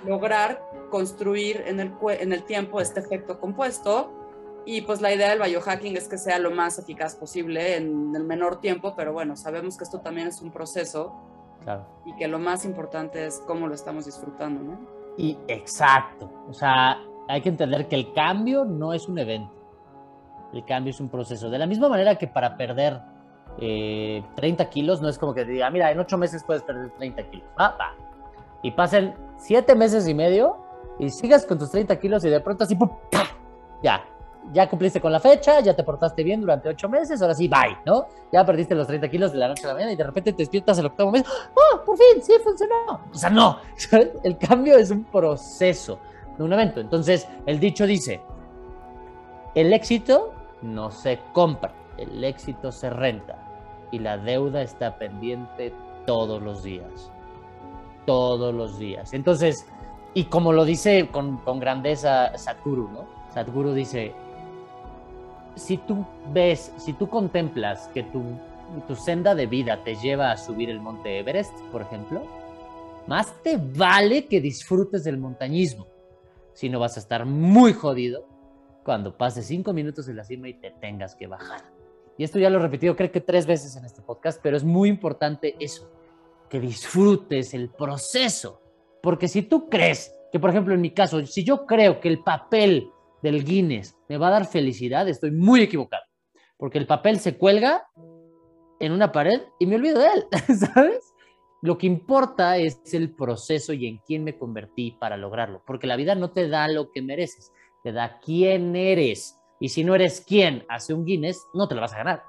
lograr construir en el, en el tiempo este efecto compuesto. Y pues la idea del biohacking es que sea lo más eficaz posible en el menor tiempo, pero bueno, sabemos que esto también es un proceso claro. y que lo más importante es cómo lo estamos disfrutando, ¿no? Y exacto, o sea, hay que entender que el cambio no es un evento, el cambio es un proceso. De la misma manera que para perder 30 eh, kilos no es como que te diga, mira, en 8 meses puedes perder 30 kilos. Ah, va. Y pasen siete meses y medio y sigas con tus 30 kilos y de pronto así, ya, ya cumpliste con la fecha, ya te portaste bien durante ocho meses, ahora sí, bye, ¿no? Ya perdiste los 30 kilos de la noche a la mañana y de repente te despiertas el octavo mes, ¡oh, por fin, sí funcionó! O sea, no, <laughs> el cambio es un proceso, de un evento. Entonces, el dicho dice, el éxito no se compra, el éxito se renta y la deuda está pendiente todos los días todos los días. Entonces, y como lo dice con, grandeza Sadhguru, ¿no? Sadhguru dice, si tú ves, si tú contemplas que tu, tu senda de vida te lleva a subir el monte Everest, por ejemplo, más te vale que disfrutes del montañismo, si no vas a estar muy jodido cuando pases cinco minutos en la cima y te tengas que bajar. Y esto ya lo he repetido creo que tres veces en este podcast, pero es muy importante eso que disfrutes el proceso. Porque si tú crees que, por ejemplo, en mi caso, si yo creo que el papel del Guinness me va a dar felicidad, estoy muy equivocado. porque el papel se cuelga en una pared y me olvido de él, <laughs> ¿sabes? Lo que importa es el proceso y en quién me convertí para lograrlo, porque la vida no te da lo que mereces, te da quién eres. Y si no eres quién hace un Guinness, no te lo vas a ganar.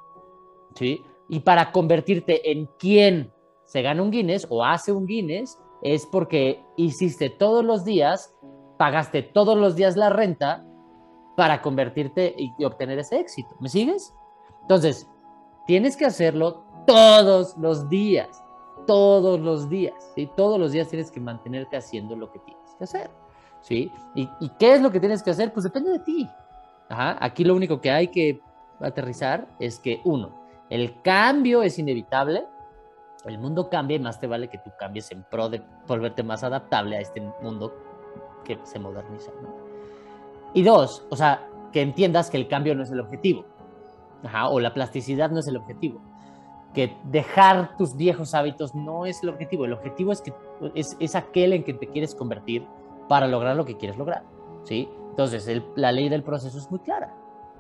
¿Sí? Y para convertirte en quién se gana un Guinness o hace un Guinness, es porque hiciste todos los días, pagaste todos los días la renta para convertirte y obtener ese éxito. ¿Me sigues? Entonces, tienes que hacerlo todos los días todos los días, ¿sí? Todos los días tienes que mantenerte haciendo lo que tienes que hacer, ¿sí? ¿Y, qué es lo que tienes que hacer? Pues depende de ti. Aquí lo único que hay que aterrizar es que, uno, el cambio es inevitable, el mundo cambia y más te vale que tú cambies en pro de volverte más adaptable a este mundo que se moderniza, Y dos, o sea, que entiendas que el cambio no es el objetivo, o la plasticidad no es el objetivo que dejar tus viejos hábitos no es el objetivo. El objetivo es, que, es, aquel en que te quieres convertir para lograr lo que quieres lograr. ¿sí? Entonces, la ley del proceso es muy clara.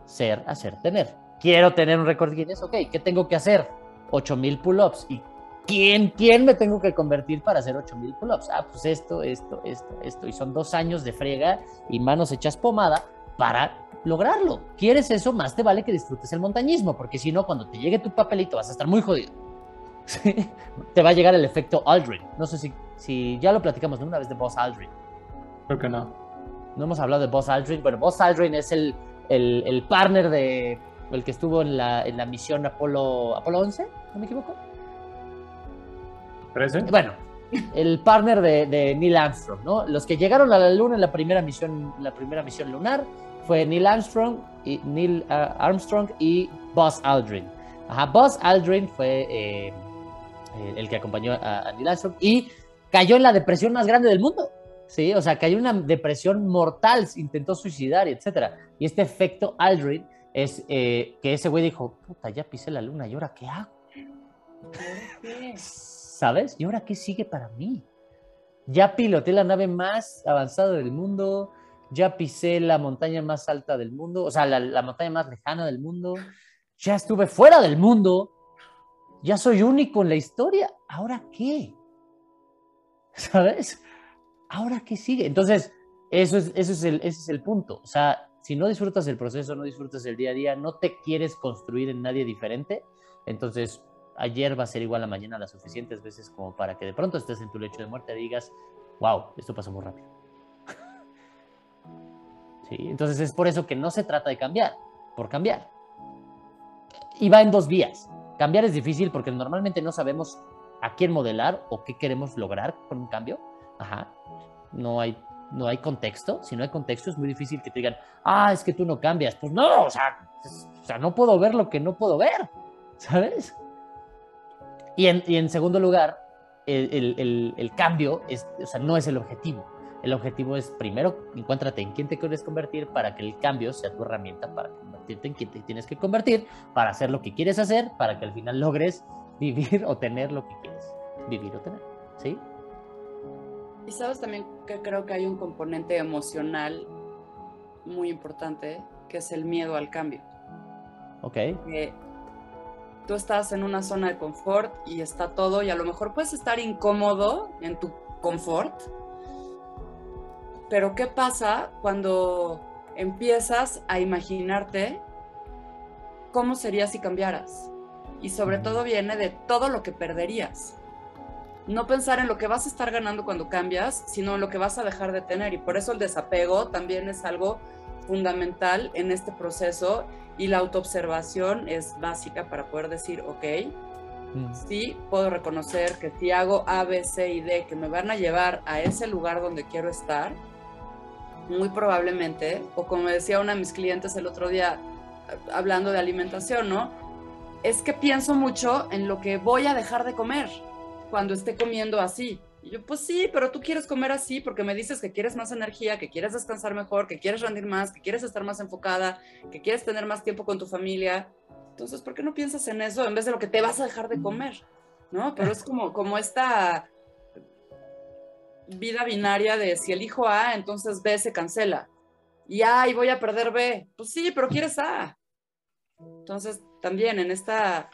Ser, hacer, tener. Quiero tener un récord Guinness, ok, ¿qué tengo que hacer? 8000 pull-ups. ¿Y quién, quién me tengo que convertir para hacer 8000 pull-ups? Ah, pues esto, esto, esto, esto. Y son dos años de friega y manos hechas pomada para lograrlo. ¿Quieres eso? Más te vale que disfrutes el montañismo, porque si no, cuando te llegue tu papelito vas a estar muy jodido. <laughs> Te va a llegar el efecto Aldrin. No sé si, si ya lo platicamos una vez de Boss Aldrin. Creo que no. No hemos hablado de Boss Aldrin. Bueno, Boss Aldrin es el, el, partner de el que estuvo en la, en la misión Apolo, Apolo 11, ¿no me equivoco? ¿Parece? Bueno, el partner de, de, Neil Armstrong, ¿no? Los que llegaron a la Luna en la primera misión, la primera misión lunar fue Neil Armstrong y, Neil, uh, Armstrong y Buzz Aldrin. Ajá, Buzz Aldrin fue eh, el que acompañó a, Neil Armstrong y cayó en la depresión más grande del mundo. Sí, o sea, cayó en una depresión mortal, intentó suicidar, etc. Y este efecto Aldrin es eh, que ese güey dijo, puta, ya pisé la luna, ¿y ahora qué hago? ¿Sabes? ¿Y ahora qué sigue para mí? Ya piloté la nave más avanzada del mundo, ya pisé la montaña más alta del mundo, o sea, la, montaña más lejana del mundo, ya estuve fuera del mundo, ya soy único en la historia, ¿ahora qué? ¿Sabes? ¿Ahora qué sigue? Entonces, eso es, eso es, el, ese es el punto. O sea, si no disfrutas el proceso, no disfrutas el día a día, no te quieres construir en nadie diferente, entonces ayer va a ser igual a mañana las suficientes veces como para que de pronto estés en tu lecho de muerte y digas, wow, esto pasó muy rápido. <laughs> Entonces es por eso que no se trata de cambiar, por cambiar. Y va en dos vías. Cambiar es difícil porque normalmente no sabemos a quién modelar o qué queremos lograr con un cambio. Ajá. No hay, no hay contexto. Si no hay contexto es muy difícil que te digan, ah, es que tú no cambias. Pues no, o sea, o sea no puedo ver lo que no puedo ver. ¿Sabes? Y en, y en segundo lugar, el, el, el, cambio es, o sea, no es el objetivo. El objetivo es primero encuéntrate en quién te quieres convertir para que el cambio sea tu herramienta para convertirte en quien te tienes que convertir, para hacer lo que quieres hacer, para que al final logres vivir <laughs> o tener lo que quieres vivir o tener. ¿Sí? Y sabes también que creo que hay un componente emocional muy importante, que es el miedo al cambio. Ok. Tú estás en una zona de confort y está todo, y a lo mejor puedes estar incómodo en tu confort, pero ¿qué pasa cuando empiezas a imaginarte cómo sería si cambiaras? Y sobre todo viene de todo lo que perderías. No pensar en lo que vas a estar ganando cuando cambias, sino en lo que vas a dejar de tener. Y por eso el desapego también es algo fundamental en este proceso y la autoobservación es básica para poder decir, ok, mm. sí puedo reconocer que si hago A, B, C y D que me van a llevar a ese lugar donde quiero estar, muy probablemente, o como decía una de mis clientes el otro día, hablando de alimentación, ¿no? Es que pienso mucho en lo que voy a dejar de comer cuando esté comiendo así. Y yo, pues sí, pero tú quieres comer así porque me dices que quieres más energía, que quieres descansar mejor, que quieres rendir más, que quieres estar más enfocada, que quieres tener más tiempo con tu familia. Entonces, ¿por qué no piensas en eso en vez de lo que te vas a dejar de comer? ¿No? Pero es como, como esta vida binaria de si elijo A, entonces B se cancela. Y ay, voy a perder B. Pues sí, pero quieres A. Entonces, también en esta...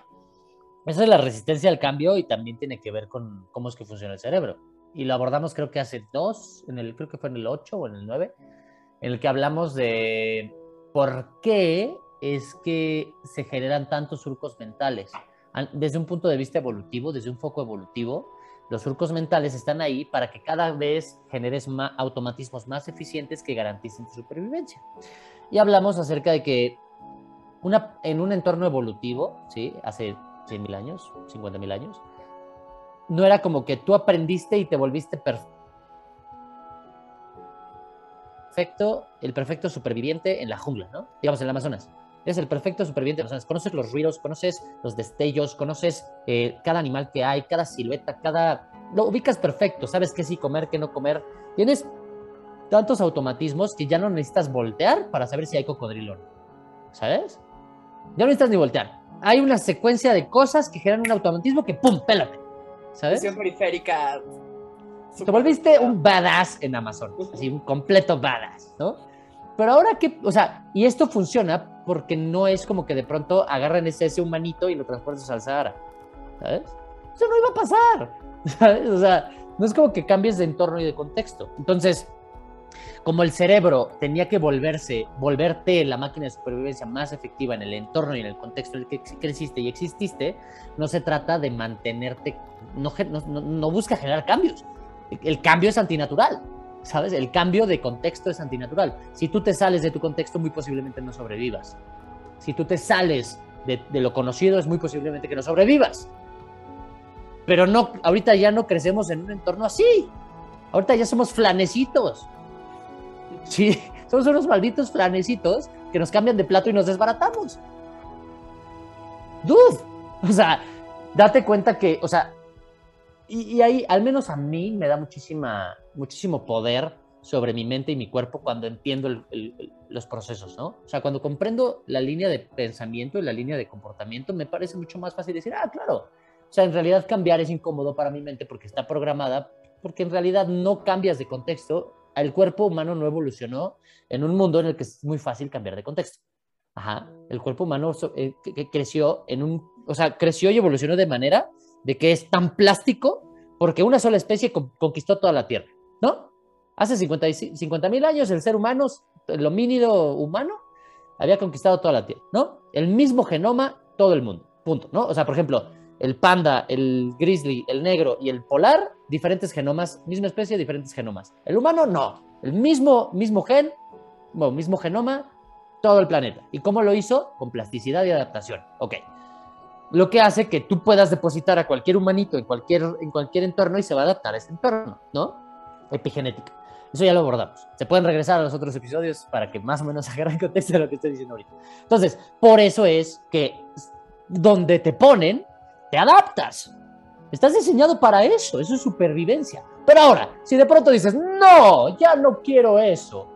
Esa es la resistencia al cambio y también tiene que ver con cómo es que funciona el cerebro. Y lo abordamos creo que hace dos, en el, creo que fue en el 8 o en el 9, en el que hablamos de por qué es que se generan tantos surcos mentales. Desde un punto de vista evolutivo, desde un foco evolutivo, los surcos mentales están ahí para que cada vez generes más automatismos más eficientes que garanticen tu supervivencia. Y hablamos acerca de que una, en un entorno evolutivo, ¿sí? hace 100.000 años, 50.000 años, no era como que tú aprendiste y te volviste perfecto, el perfecto superviviente en la jungla, ¿no? Digamos, en el Amazonas. Eres el perfecto superviviente en el. Conoces los ruidos, conoces los destellos, conoces eh, cada animal que hay, cada silueta, cada... Lo ubicas perfecto, sabes qué sí comer, qué no comer. Tienes tantos automatismos que ya no necesitas voltear para saber si hay cocodrilo ¿Sabes? Ya no necesitas ni voltear. Hay una secuencia de cosas que generan un automatismo que ¡pum! ¡Pélate! ¿Sabes? Periférica. Te volviste un badass en Amazon, así un completo badass, ¿no? Pero ahora que, o sea, y esto funciona porque no es como que de pronto agarran ese, ese humanito y lo transportes al Sahara, ¿sabes? Eso no iba a pasar, <laughs> ¿sabes? O sea, no es como que cambies de entorno y de contexto. Entonces, como el cerebro tenía que volverse, volverte la máquina de supervivencia más efectiva en el entorno y en el contexto en el que creciste y exististe, no se trata de mantenerte, no, busca generar cambios. El cambio es antinatural, ¿sabes? El cambio de contexto es antinatural. Si tú te sales de tu contexto, muy posiblemente no sobrevivas. Si tú te sales de, de lo conocido, es muy posiblemente que no sobrevivas. Pero no, ahorita ya no crecemos en un entorno así. Ahorita ya somos flanecitos. Sí, somos unos malditos flanecitos que nos cambian de plato y nos desbaratamos. Dude, o sea, date cuenta que, o sea, y, ahí, al menos a mí, me da muchísima, muchísimo poder sobre mi mente y mi cuerpo cuando entiendo los procesos, ¿no? O sea, cuando comprendo la línea de pensamiento y la línea de comportamiento, me parece mucho más fácil decir, ah, claro. O sea, en realidad cambiar es incómodo para mi mente porque está programada, porque en realidad no cambias de contexto el cuerpo humano no evolucionó en un mundo en el que es muy fácil cambiar de contexto. Ajá, el cuerpo humano eh, creció en un, o sea, creció y evolucionó de manera de que es tan plástico porque una sola especie conquistó toda la Tierra, ¿no? Hace 50 mil años el ser humano, el homínido humano, había conquistado toda la Tierra, ¿no? El mismo genoma, todo el mundo, punto, ¿no? O sea, por ejemplo, el panda, el grizzly, el negro y el polar, diferentes genomas, misma especie, diferentes genomas. El humano no, el mismo, mismo gen, bueno, mismo genoma, todo el planeta. ¿Y cómo lo hizo? Con plasticidad y adaptación. Ok. Lo que hace que tú puedas depositar a cualquier humanito en cualquier, en cualquier entorno y se va a adaptar a ese entorno, ¿no? Epigenética. Eso ya lo abordamos. Se pueden regresar a los otros episodios para que más o menos <laughs> agarren contexto de lo que estoy diciendo ahorita. Entonces, por eso es que donde te ponen, te adaptas. Estás diseñado para eso, eso es supervivencia. Pero ahora, si de pronto dices, no, ya no quiero eso,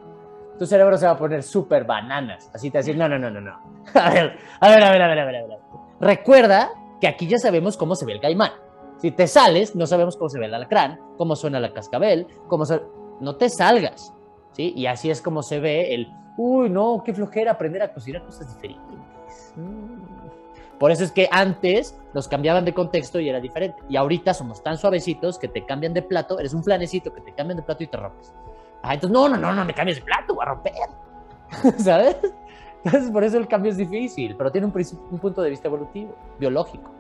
tu cerebro se va a poner súper bananas. Así te va a decir, no, no, no, no, no. <laughs> A ver, a ver, a ver, a ver, a ver, a ver. Recuerda que aquí ya sabemos cómo se ve el caimán. Si te sales, no sabemos cómo se ve el alacrán, cómo suena la cascabel, cómo se... No te salgas, ¿sí? Y así es como se ve el, uy, no, qué flojera aprender a cocinar cosas diferentes. Por eso es que antes nos cambiaban de contexto y era diferente. Y ahorita somos tan suavecitos que te cambian de plato, eres un flanecito que te cambian de plato y te rompes. Ah, entonces, no, no, no, no me cambies de plato, voy a romper. <laughs> ¿Sabes? Entonces, por eso el cambio es difícil, pero tiene un, un punto de vista evolutivo, biológico.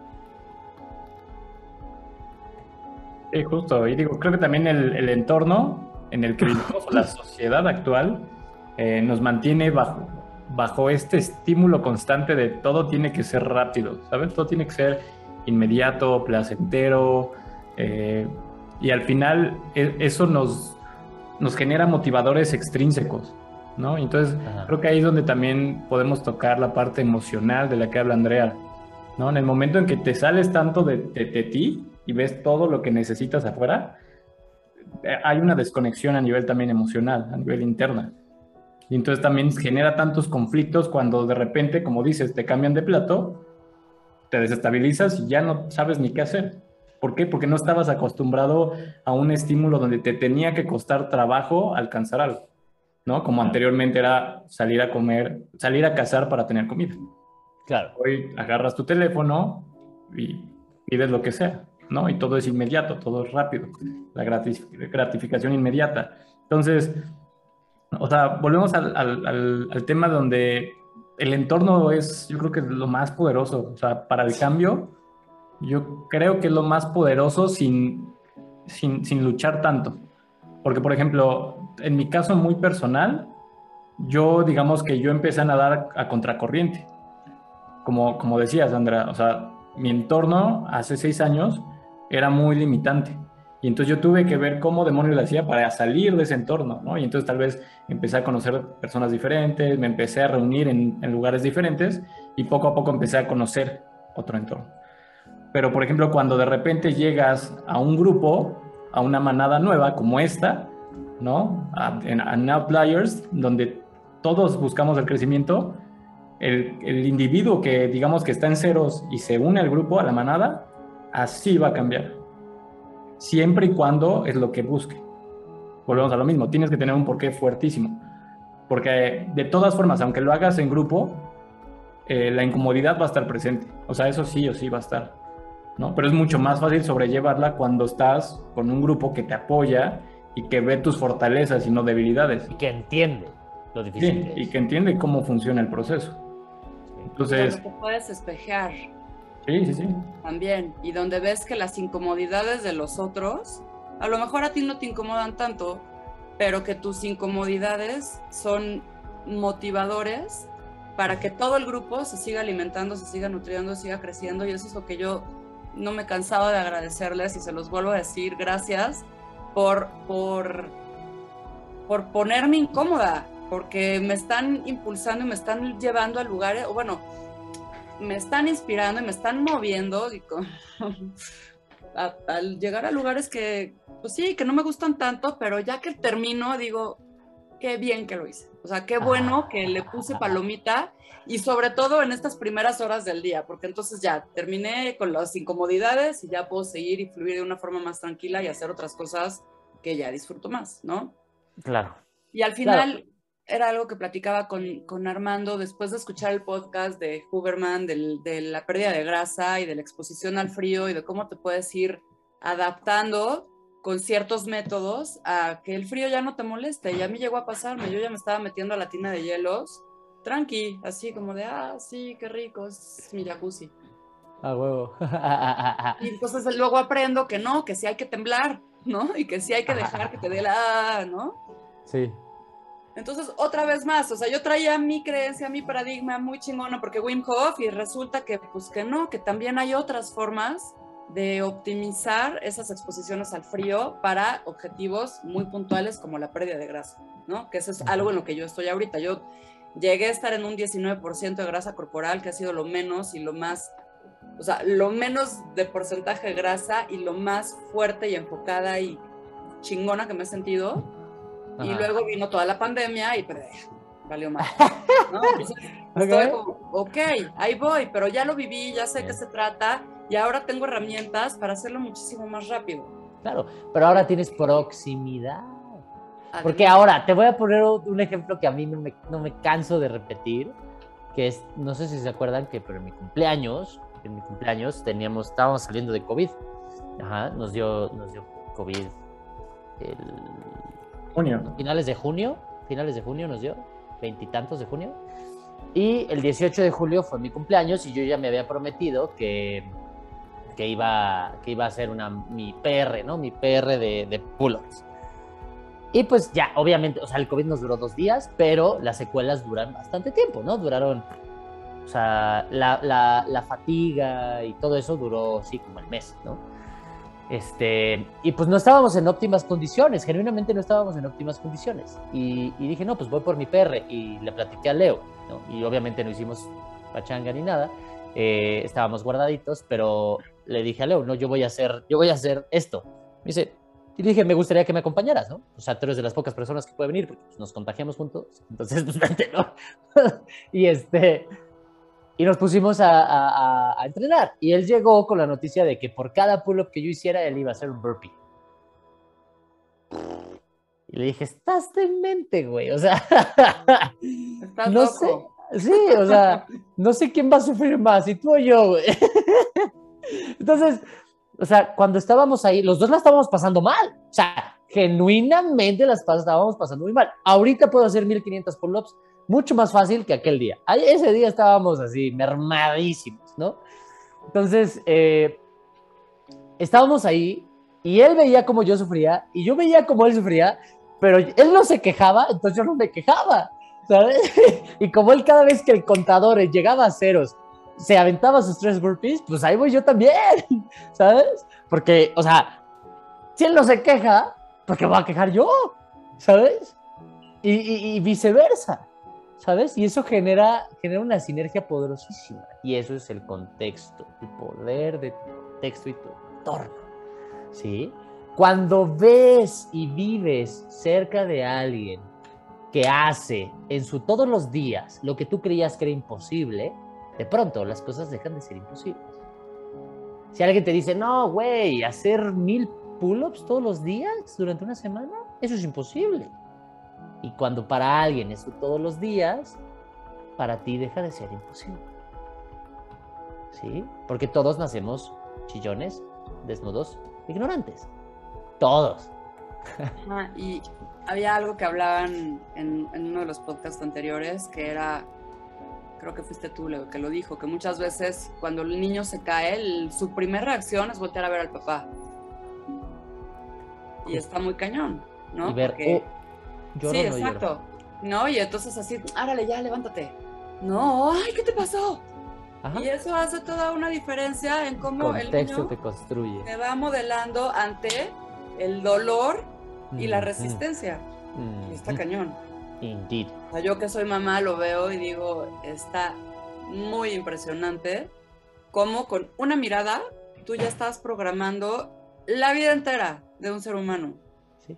Sí, justo. Y digo, creo que también el, el entorno en el que vivimos, <laughs> la sociedad actual, eh, nos mantiene bajo, bajo este estímulo constante de todo tiene que ser rápido, ¿sabes? Todo tiene que ser inmediato, placentero, eh, y al final e, eso nos, nos genera motivadores extrínsecos, ¿no? Entonces creo que ahí es donde también podemos tocar la parte emocional de la que habla Andrea, ¿no? En el momento en que te sales tanto de, de ti y ves todo lo que necesitas afuera, eh, hay una desconexión a nivel también emocional, a nivel interna. Y entonces también genera tantos conflictos cuando de repente, como dices, te cambian de plato, te desestabilizas y ya no sabes ni qué hacer. ¿Por qué? Porque no estabas acostumbrado a un estímulo donde te tenía que costar trabajo alcanzar algo, ¿no? Como anteriormente era salir a comer, salir a cazar para tener comida. Claro. Hoy agarras tu teléfono y pides lo que sea, ¿no? Y todo es inmediato, todo es rápido, la gratificación inmediata. Entonces, o sea, volvemos al, al, al, tema donde el entorno es, yo creo que es lo más poderoso, o sea, para el cambio, yo creo que es lo más poderoso sin, sin, sin luchar tanto. Porque, por ejemplo, en mi caso muy personal, yo digamos que yo empecé a nadar a contracorriente. Como, como decías, Sandra, o sea, mi entorno hace seis años era muy limitante. Y entonces yo tuve que ver cómo demonios lo hacía para salir de ese entorno, ¿no? Y entonces tal vez empecé a conocer personas diferentes, me empecé a reunir en, en lugares diferentes y poco a poco empecé a conocer otro entorno. Pero, por ejemplo, cuando de repente llegas a un grupo, a una manada nueva como esta, ¿no? A, en, Outliers, donde todos buscamos el crecimiento, el, individuo que digamos que está en ceros y se une al grupo, a la manada, así va a cambiar. Siempre y cuando es lo que busque. Volvemos a lo mismo, tienes que tener un porqué fuertísimo. Porque de todas formas, aunque lo hagas en grupo, eh, la incomodidad va a estar presente. O sea, eso sí o sí va a estar. ¿no? Pero es mucho más fácil sobrellevarla cuando estás con un grupo que te apoya y que ve tus fortalezas y no debilidades. Y que entiende lo difícil. Sí, y que entiende cómo funciona el proceso. Entonces... te puedes espejear. Sí, sí, sí. También. Y donde ves que las incomodidades de los otros, a lo mejor a ti no te incomodan tanto, pero que tus incomodidades son motivadores para que todo el grupo se siga alimentando, se siga nutriendo, siga creciendo. Y eso es lo que yo no me cansaba de agradecerles y se los vuelvo a decir, gracias por, por, por ponerme incómoda, porque me están impulsando y me están llevando a lugares, o bueno, me están inspirando y me están moviendo <laughs> al llegar a lugares que, pues sí, que no me gustan tanto, pero ya que termino, digo, qué bien que lo hice. O sea, qué bueno que le puse palomita y sobre todo en estas primeras horas del día, porque entonces ya terminé con las incomodidades y ya puedo seguir y fluir de una forma más tranquila y hacer otras cosas que ya disfruto más, ¿no? Claro. Y al final era algo que platicaba con, con, Armando después de escuchar el podcast de Huberman de la pérdida de grasa y de la exposición al frío y de cómo te puedes ir adaptando con ciertos métodos a que el frío ya no te moleste. Y a mí llegó a pasarme, yo ya me estaba metiendo a la tina de hielos tranqui, así como de, ah, sí, qué rico, es mi jacuzzi. Ah, huevo. <laughs> <laughs> y entonces luego aprendo que no, que sí hay que temblar, ¿no? Y que sí hay que dejar que te dé la, ¿no? Sí. Entonces, otra vez más, o sea, yo traía mi creencia, mi paradigma muy chingona porque Wim Hof y resulta que, pues que no, que también hay otras formas de optimizar esas exposiciones al frío para objetivos muy puntuales como la pérdida de grasa, ¿no? Que eso es algo en lo que yo estoy ahorita. Yo llegué a estar en un 19% de grasa corporal, que ha sido lo menos y lo más, o sea, lo menos de porcentaje de grasa y lo más fuerte y enfocada y chingona que me he sentido. Y luego vino toda la pandemia y pues, valió más. <laughs> ¿no? estoy como, ok, ahí voy, pero ya lo viví, ya sé qué se trata y ahora tengo herramientas para hacerlo muchísimo más rápido. Claro, pero ahora tienes proximidad. Porque ahora, te voy a poner un ejemplo que a mí no me, no me canso de repetir, que es, no sé si se acuerdan que, pero en mi cumpleaños, en mi cumpleaños teníamos, estábamos saliendo de COVID. Ajá, nos dio, nos dio COVID el... Junio. Finales de junio, finales de junio nos dio, veintitantos de junio. Y el 18 de julio fue mi cumpleaños y yo ya me había prometido que, que, iba, que iba a hacer una, mi PR, ¿no? Mi PR de, de pull-ups. Y pues ya, obviamente, o sea, el COVID nos duró dos días, pero las secuelas duran bastante tiempo, ¿no? Duraron, o sea, la, la, la fatiga y todo eso duró, sí, como el mes, ¿no? Este, y pues no estábamos en óptimas condiciones, genuinamente no estábamos en óptimas condiciones. Y, y, dije, no, pues voy por mi PR y le platiqué a Leo, ¿no? Y obviamente no hicimos pachanga ni nada, eh, estábamos guardaditos, pero le dije a Leo, no, yo voy a hacer, yo voy a hacer esto. Me dice, y dije, me gustaría que me acompañaras, ¿no? O sea, tú eres de las pocas personas que puede venir porque pues, nos contagiamos juntos. Entonces, <laughs> pues vente, ¿no? <laughs> y este. Y nos pusimos a, a, entrenar. Y él llegó con la noticia de que por cada pull-up que yo hiciera, él iba a hacer un burpee. Y le dije, estás demente, güey. O sea, <laughs> estás no loco. sé. Sí, o sea, no sé quién va a sufrir más, si tú o yo, güey. <laughs> Entonces, o sea, cuando estábamos ahí, los dos la estábamos pasando mal. O sea, genuinamente las estábamos pasando muy mal. Ahorita puedo hacer 1500 pull-ups mucho más fácil que aquel día. Ese día estábamos así, mermadísimos, ¿no? Entonces, eh, estábamos ahí y él veía como yo sufría y yo veía como él sufría, pero él no se quejaba, entonces yo no me quejaba, ¿sabes? <laughs> y como él cada vez que el contador llegaba a ceros, se aventaba sus tres burpees, pues ahí voy yo también, <laughs> ¿sabes? Porque, o sea, si él no se queja, ¿por qué voy a quejar yo? ¿Sabes? Y, y viceversa, ¿sabes? Y eso genera, genera una sinergia poderosísima. Y eso es el contexto, el poder de tu contexto y tu entorno. ¿sí? Cuando ves y vives cerca de alguien que hace en su todos los días lo que tú creías que era imposible, de pronto las cosas dejan de ser imposibles. Si alguien te dice, no, güey, hacer mil pull-ups todos los días durante una semana, eso es imposible. Y cuando para alguien eso todos los días, para ti deja de ser imposible. ¿Sí? Porque todos nacemos chillones, desnudos, ignorantes. Todos. <laughs> y había algo que hablaban en, uno de los podcasts anteriores que era, creo que fuiste tú, Leo, que lo dijo, que muchas veces cuando el niño se cae, su primera reacción es voltear a ver al papá. Y está muy cañón, ¿no? Y ver, oh, sí, exacto. ¿No? Y entonces así, árale, ya, levántate. No, ay, ¿qué te pasó? Y eso hace toda una diferencia en cómo el niño te construye. se va modelando ante el dolor y la resistencia. Y está cañón. Indeed. yo que soy mamá lo veo y digo, está muy impresionante cómo con una mirada tú ya estás programando la vida entera de un ser humano. Sí.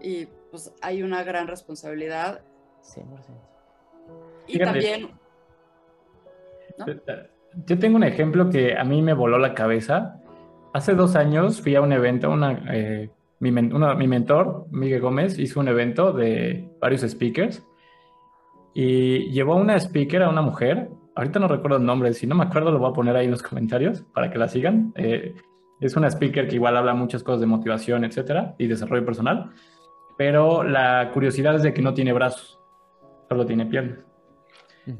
Y pues hay una gran responsabilidad. 100%. Y también yo tengo un ejemplo que a mí me voló la cabeza. Hace dos años fui a un evento, una, eh, mi, mi, mentor, Miguel Gómez, hizo un evento de varios speakers y llevó una speaker a una mujer. Ahorita no recuerdo el nombre, si no me acuerdo lo voy a poner ahí en los comentarios para que la sigan. Eh, es una speaker que igual habla muchas cosas de motivación, etcétera, y desarrollo personal, pero la curiosidad es de que no tiene brazos, solo tiene piernas.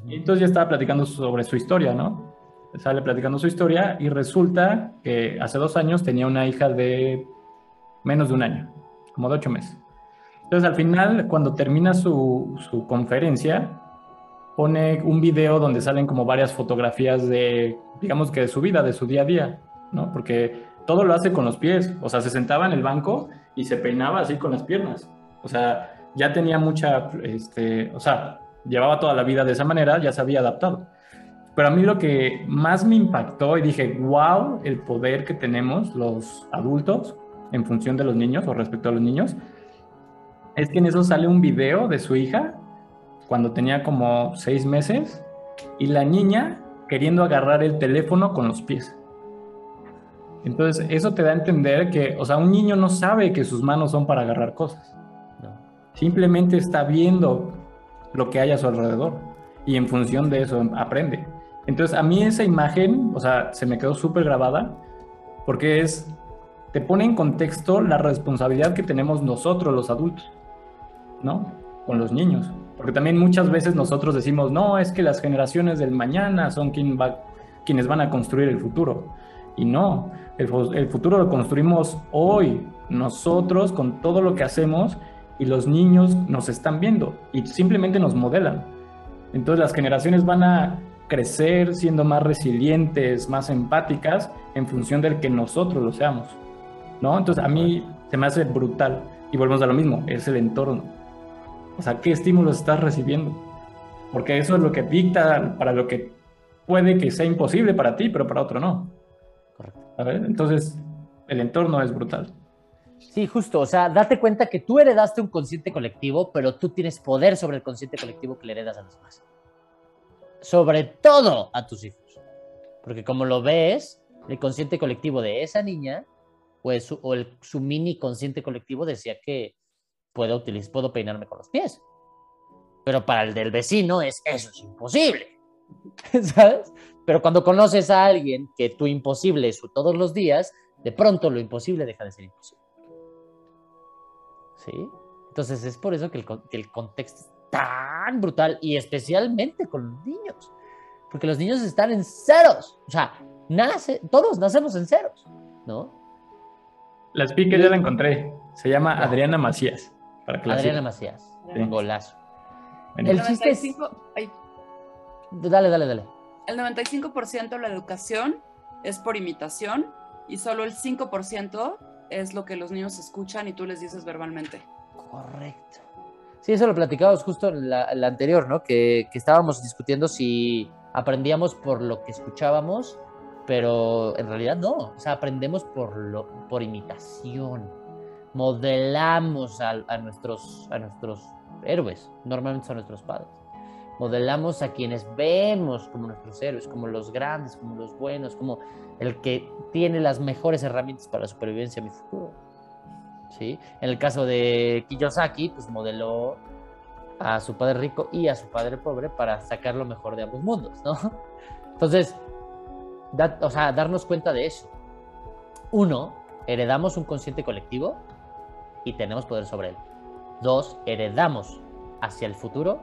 Y entonces ya estaba platicando sobre su historia, ¿no? Sale platicando su historia y resulta que hace dos años tenía una hija de menos de un año, como de ocho meses. Entonces al final, cuando termina su, su conferencia, pone un video donde salen como varias fotografías de, digamos que de su vida, de su día a día, ¿no? Porque todo lo hace con los pies, o sea, se sentaba en el banco y se peinaba así con las piernas, o sea, ya tenía mucha, este, o sea, llevaba toda la vida de esa manera, ya se había adaptado. Pero a mí lo que más me impactó y dije, wow, el poder que tenemos los adultos en función de los niños o respecto a los niños, es que en eso sale un video de su hija cuando tenía como seis meses y la niña queriendo agarrar el teléfono con los pies. Entonces, eso te da a entender que, o sea, un niño no sabe que sus manos son para agarrar cosas. Simplemente está viendo lo que hay a su alrededor y en función de eso aprende. Entonces a mí esa imagen, o sea, se me quedó súper grabada porque es, te pone en contexto la responsabilidad que tenemos nosotros los adultos, ¿no? Con los niños. Porque también muchas veces nosotros decimos, no, es que las generaciones del mañana son quien va, quienes van a construir el futuro. Y no, el, el futuro lo construimos hoy, nosotros con todo lo que hacemos y los niños nos están viendo y simplemente nos modelan. Entonces las generaciones van a crecer siendo más resilientes, más empáticas en función del que nosotros lo seamos. ¿No? Entonces a mí se me hace brutal y volvemos a lo mismo, es el entorno. O sea, ¿qué estímulos estás recibiendo? Porque eso es lo que dicta para lo que puede que sea imposible para ti, pero para otro no. Entonces, el entorno es brutal. Sí, justo. O sea, date cuenta que tú heredaste un consciente colectivo, pero tú tienes poder sobre el consciente colectivo que le heredas a los demás. Sobre todo a tus hijos. Porque como lo ves, el consciente colectivo de esa niña, pues, o el, su mini consciente colectivo decía que puedo, utilizar, puedo peinarme con los pies. pero para el del vecino es eso es imposible, <laughs> ¿sabes? Pero cuando conoces a alguien que tu imposible es todos los días, de pronto lo imposible deja de ser imposible. ¿Sí? Entonces es por eso que el, que el contexto es tan brutal y especialmente con los niños, porque los niños están en ceros, o sea, nace, todos nacemos en ceros, ¿no? La speaker ya la encontré, se llama Adriana Macías. Para que Adriana Macías, un golazo. El, chiste es... Dale, dale, dale. El 95% de la educación es por imitación y solo el 5% es lo que los niños escuchan y tú les dices verbalmente. Correcto. Sí, eso lo platicábamos justo en la, anterior, ¿no? Que, que, estábamos discutiendo si aprendíamos por lo que escuchábamos, pero en realidad no. O sea, aprendemos por, lo, por imitación. Modelamos a, a nuestros, a nuestros héroes, normalmente son nuestros padres. Modelamos a quienes vemos como nuestros héroes, como los grandes, como los buenos, como el que tiene las mejores herramientas para la supervivencia en mi futuro. ¿Sí? En el caso de Kiyosaki, pues modeló a su padre rico y a su padre pobre para sacar lo mejor de ambos mundos, ¿no? <laughs> Entonces, o sea, darnos cuenta de eso. Uno, heredamos un consciente colectivo y tenemos poder sobre él. Dos, heredamos hacia el futuro,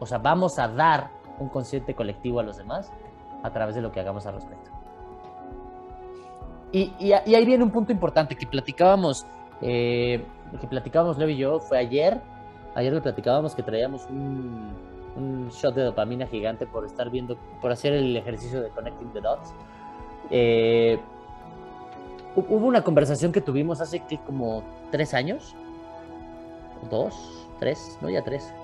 o sea, vamos a dar un consciente colectivo a los demás a través de lo que hagamos al respecto. Y, ahí viene un punto importante que platicábamos, eh, que platicábamos Leo y yo, fue ayer, ayer le platicábamos que traíamos un, un, shot de dopamina gigante por estar viendo, por hacer el ejercicio de Connecting the Dots. Eh, hubo una conversación que tuvimos hace que como tres años, dos, tres, no, ya tres.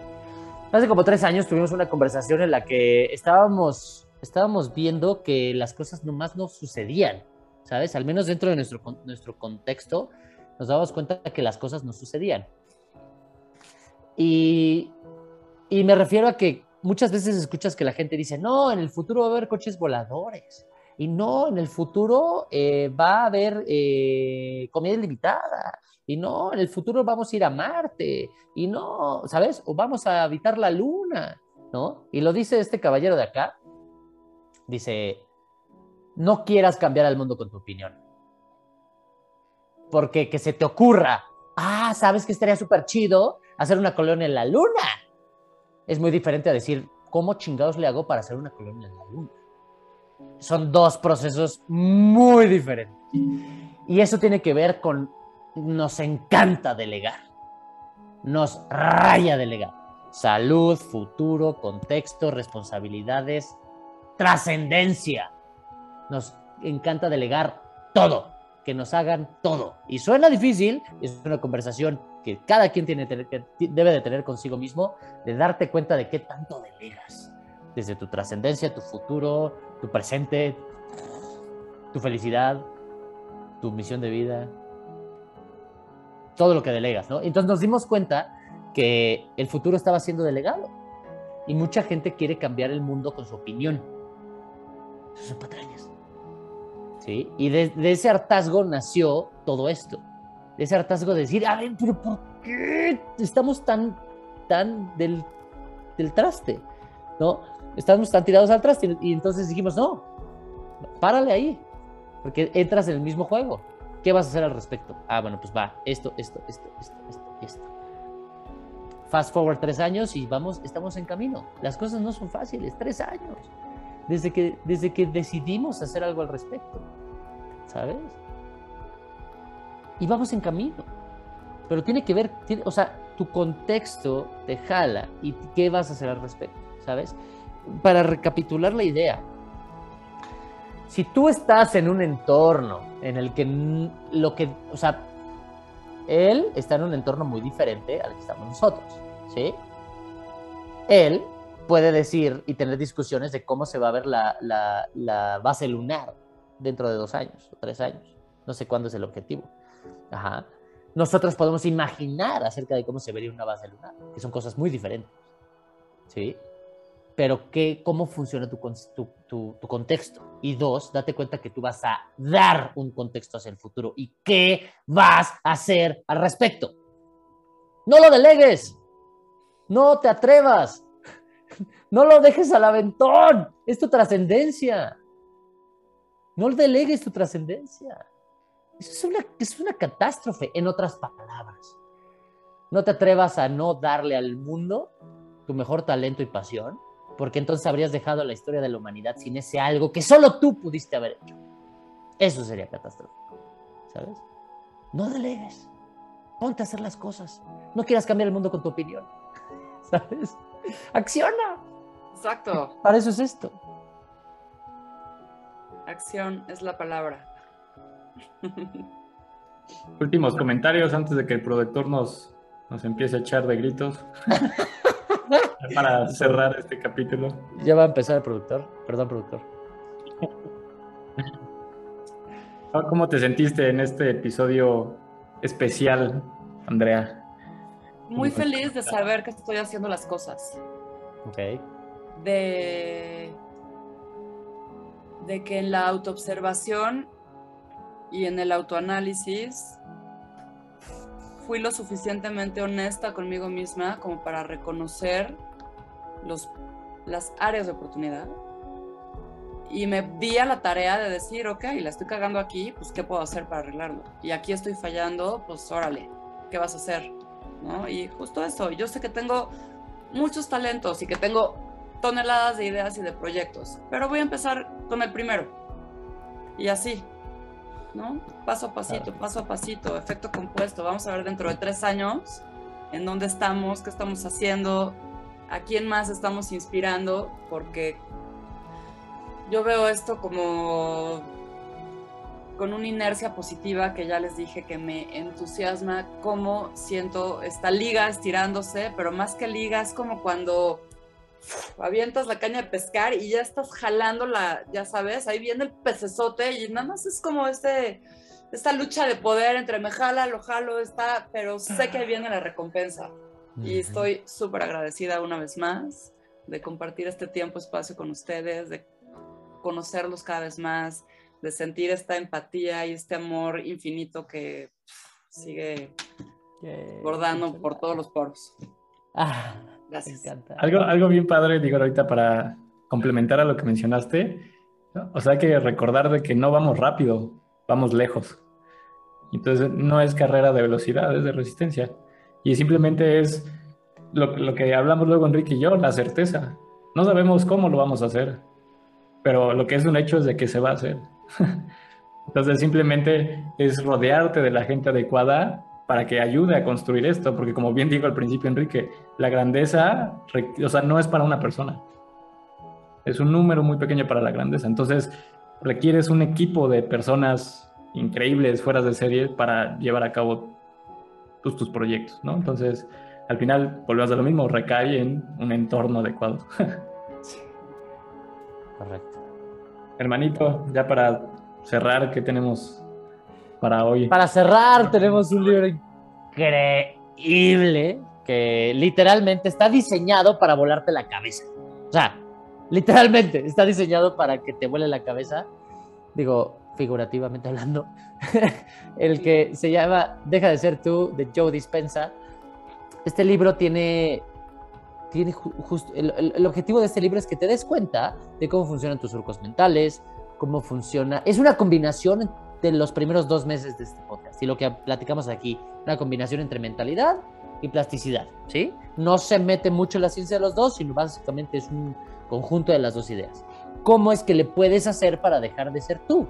Hace como tres años tuvimos una conversación en la que estábamos, estábamos viendo que las cosas nomás no sucedían, ¿sabes? Al menos dentro de nuestro, nuestro contexto nos dábamos cuenta que las cosas no sucedían. Y, y me refiero a que muchas veces escuchas que la gente dice, no, en el futuro va a haber coches voladores. Y no, en el futuro eh, va a haber eh, comida ilimitada y no, en el futuro vamos a ir a Marte, y no, ¿sabes? O vamos a habitar la Luna, ¿no? Y lo dice este caballero de acá, dice, no quieras cambiar al mundo con tu opinión. Porque que se te ocurra, ah, ¿sabes que estaría súper chido hacer una colonia en la Luna? Es muy diferente a decir, ¿cómo chingados le hago para hacer una colonia en la Luna? Son dos procesos muy diferentes. Y eso tiene que ver con nos encanta delegar. Nos raya delegar. Salud, futuro, contexto, responsabilidades, trascendencia. Nos encanta delegar todo, que nos hagan todo. Y suena difícil, es una conversación que cada quien tiene, que debe de tener consigo mismo, de darte cuenta de qué tanto delegas. Desde tu trascendencia, tu futuro, tu presente, tu felicidad, tu misión de vida, todo lo que delegas, ¿no? Entonces nos dimos cuenta que el futuro estaba siendo delegado y mucha gente quiere cambiar el mundo con su opinión. Eso son patrañas. ¿Sí? Y de, ese hartazgo nació todo esto. De ese hartazgo de decir, a pero ¿por qué estamos tan, tan del, del traste? ¿No? Estamos tan tirados al. Y entonces dijimos, no, párale ahí. Porque entras en el mismo juego. ¿Qué vas a hacer al respecto? Ah, bueno, pues va, esto, esto, esto, esto, esto, esto. Fast forward tres años y vamos, estamos en camino. Las cosas no son fáciles, tres años. Desde que, desde que decidimos hacer algo al respecto. ¿Sabes? Y vamos en camino. Pero tiene que ver, o sea, tu contexto te jala y qué vas a hacer al respecto, ¿sabes? Para recapitular la idea, si tú estás en un entorno en el que lo que, o sea, él está en un entorno muy diferente al que estamos nosotros, ¿sí? Él puede decir y tener discusiones de cómo se va a ver la, la, base lunar dentro de dos años o tres años. No sé cuándo es el objetivo. Ajá. Nosotros podemos imaginar acerca de cómo se vería una base lunar, que son cosas muy diferentes. ¿Sí? Pero ¿qué, ¿cómo funciona tu, tu, tu, contexto? Y dos, date cuenta que tú vas a dar un contexto hacia el futuro y qué vas a hacer al respecto. No lo delegues. No te atrevas. No lo dejes al aventón. Es tu trascendencia. No delegues tu trascendencia. Eso es una, es una catástrofe, en otras palabras. No te atrevas a no darle al mundo tu mejor talento y pasión, porque entonces habrías dejado la historia de la humanidad sin ese algo que solo tú pudiste haber hecho. Eso sería catastrófico, ¿sabes? No delegues. Ponte a hacer las cosas. No quieras cambiar el mundo con tu opinión. <laughs> ¿Sabes? Acciona. Exacto. Para eso es esto. Acción es la palabra. Últimos comentarios antes de que el productor nos, nos empiece a echar de gritos. <laughs> <laughs> Para cerrar este capítulo. Ya va a empezar el productor. Perdón, productor. ¿Cómo te sentiste en este episodio especial, Andrea? Muy feliz de saber que estoy haciendo las cosas. Ok. De, de que en la autoobservación y en el autoanálisis fui lo suficientemente honesta conmigo misma como para reconocer los, las áreas de oportunidad y me di a la tarea de decir, ok, la estoy cagando aquí, pues ¿qué puedo hacer para arreglarlo? Y aquí estoy fallando, pues órale, ¿qué vas a hacer? ¿No? Y justo eso, yo sé que tengo muchos talentos y que tengo toneladas de ideas y de proyectos, pero voy a empezar con el primero. Y así, ¿no? Paso a pasito, paso a pasito, efecto compuesto. Vamos a ver dentro de tres años en dónde estamos, qué estamos haciendo, a quién más estamos inspirando, porque yo veo esto como con una inercia positiva que ya les dije que me entusiasma, cómo siento esta liga estirándose, pero más que liga es como cuando avientas la caña de pescar y ya estás jalando la, ya sabes, ahí viene el pecesote y nada más es como este, esta lucha de poder entre me jala, lo jalo, está, pero sé que ahí viene la recompensa. Y estoy súper agradecida una vez más de compartir este tiempo, espacio con ustedes, de conocerlos cada vez más, de sentir esta empatía y este amor infinito que sigue bordando por todos los poros. Ah, Gracias. Algo, algo bien padre, digo ahorita, para complementar a lo que mencionaste. O sea, hay que recordar de que no vamos rápido, vamos lejos. Entonces, no es carrera de velocidad, es de resistencia. Y simplemente es lo, lo que hablamos luego Enrique y yo, la certeza. No sabemos cómo lo vamos a hacer, pero lo que es un hecho es de que se va a hacer. <laughs> Entonces simplemente es rodearte de la gente adecuada para que ayude a construir esto, porque como bien dijo al principio Enrique, la grandeza, o sea, no es para una persona. Es un número muy pequeño para la grandeza. Entonces requieres un equipo de personas increíbles, fuera de serie, para llevar a cabo tus, tus proyectos, ¿no? Entonces, al final, volvemos a lo mismo, recae en un entorno adecuado. <laughs> Correcto. Hermanito, ya para cerrar, ¿qué tenemos para hoy? Para cerrar, tenemos un libro increíble que literalmente está diseñado para volarte la cabeza. O sea, literalmente está diseñado para que te vuele la cabeza. Digo, figurativamente hablando. <laughs> el que se llama Deja de ser tú, de Joe Dispensa. Este libro tiene tiene justo el, el, objetivo de este libro es que te des cuenta de cómo funcionan tus surcos mentales, cómo funciona. Es una combinación de los primeros dos meses de este podcast y lo que platicamos aquí, una combinación entre mentalidad y plasticidad, ¿sí? No se mete mucho la ciencia de los dos, sino básicamente es un conjunto de las dos ideas. ¿Cómo es que le puedes hacer para dejar de ser tú?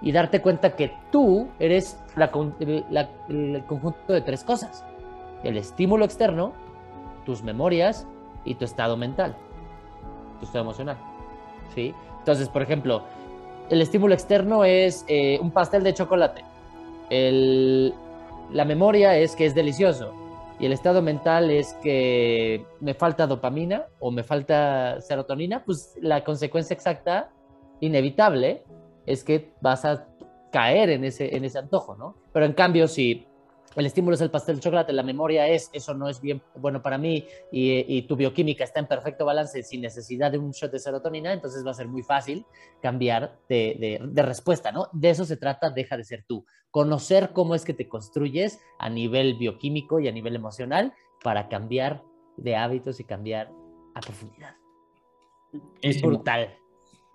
Y darte cuenta que tú eres la, el conjunto de tres cosas. El estímulo externo, tus memorias y tu estado mental, tu estado emocional. ¿sí? Entonces, por ejemplo, el estímulo externo es eh, un pastel de chocolate. La memoria es que es delicioso. Y el estado mental es que me falta dopamina o me falta serotonina. Pues la consecuencia exacta, inevitable, es que vas a caer en ese, en ese antojo, ¿no? Pero en cambio, si el estímulo es el pastel de chocolate, la memoria es, eso no es bien bueno para mí y, y, tu bioquímica está en perfecto balance sin necesidad de un shot de serotonina, entonces va a ser muy fácil cambiar de, de, de, respuesta, ¿no? De eso se trata, deja de ser tú. Conocer cómo es que te construyes a nivel bioquímico y a nivel emocional para cambiar de hábitos y cambiar a profundidad. Es Brutal.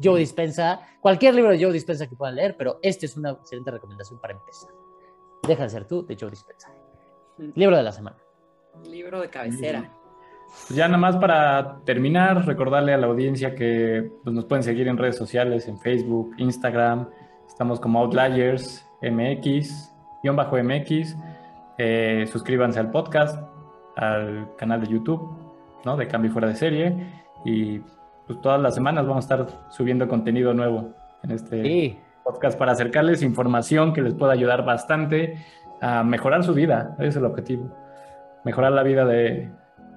Joe Dispensa, cualquier libro de Joe Dispensa que puedan leer, pero este es una excelente recomendación para empezar. Deja de ser tú, de Joe Dispensa. Libro de la semana. Libro de cabecera. Pues ya nada más para terminar, recordarle a la audiencia que pues, nos pueden seguir en redes sociales, en Facebook, Instagram. Estamos como Outliers MX, guion bajo MX. Eh, suscríbanse al podcast, al canal de YouTube, ¿no? De Cambio Fuera de Serie. Y pues todas las semanas vamos a estar subiendo contenido nuevo en este Sí, podcast para acercarles información que les pueda ayudar bastante a mejorar su vida. Ese es el objetivo. Mejorar la vida de,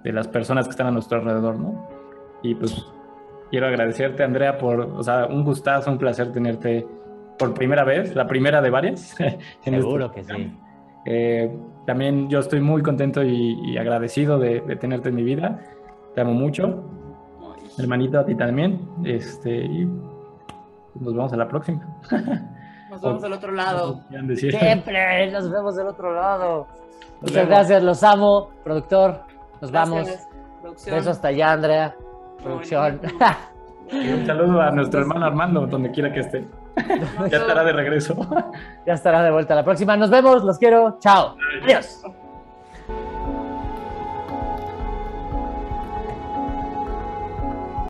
de las personas que están a nuestro alrededor, ¿no? Y pues quiero agradecerte, Andrea, por, o sea, un gustazo, un placer tenerte por primera vez, la primera de varias. <laughs> este seguro que sí. Eh, también yo estoy muy contento y, y agradecido de, de tenerte en mi vida. Te amo mucho. Hermanito, a ti también. Este, y nos vemos a la próxima. Nos vemos del otro lado. Siempre nos vemos del otro lado. Nos Muchas vemos. gracias, los amo, productor. Nos vamos. Gracias. Besos hasta allá, Andrea. Producción. <laughs> Y un saludo a nuestro hermano Armando, donde quiera que esté. <laughs> Ya estará de regreso. ya estará de vuelta la próxima. Nos vemos, los quiero. Chao. Adiós.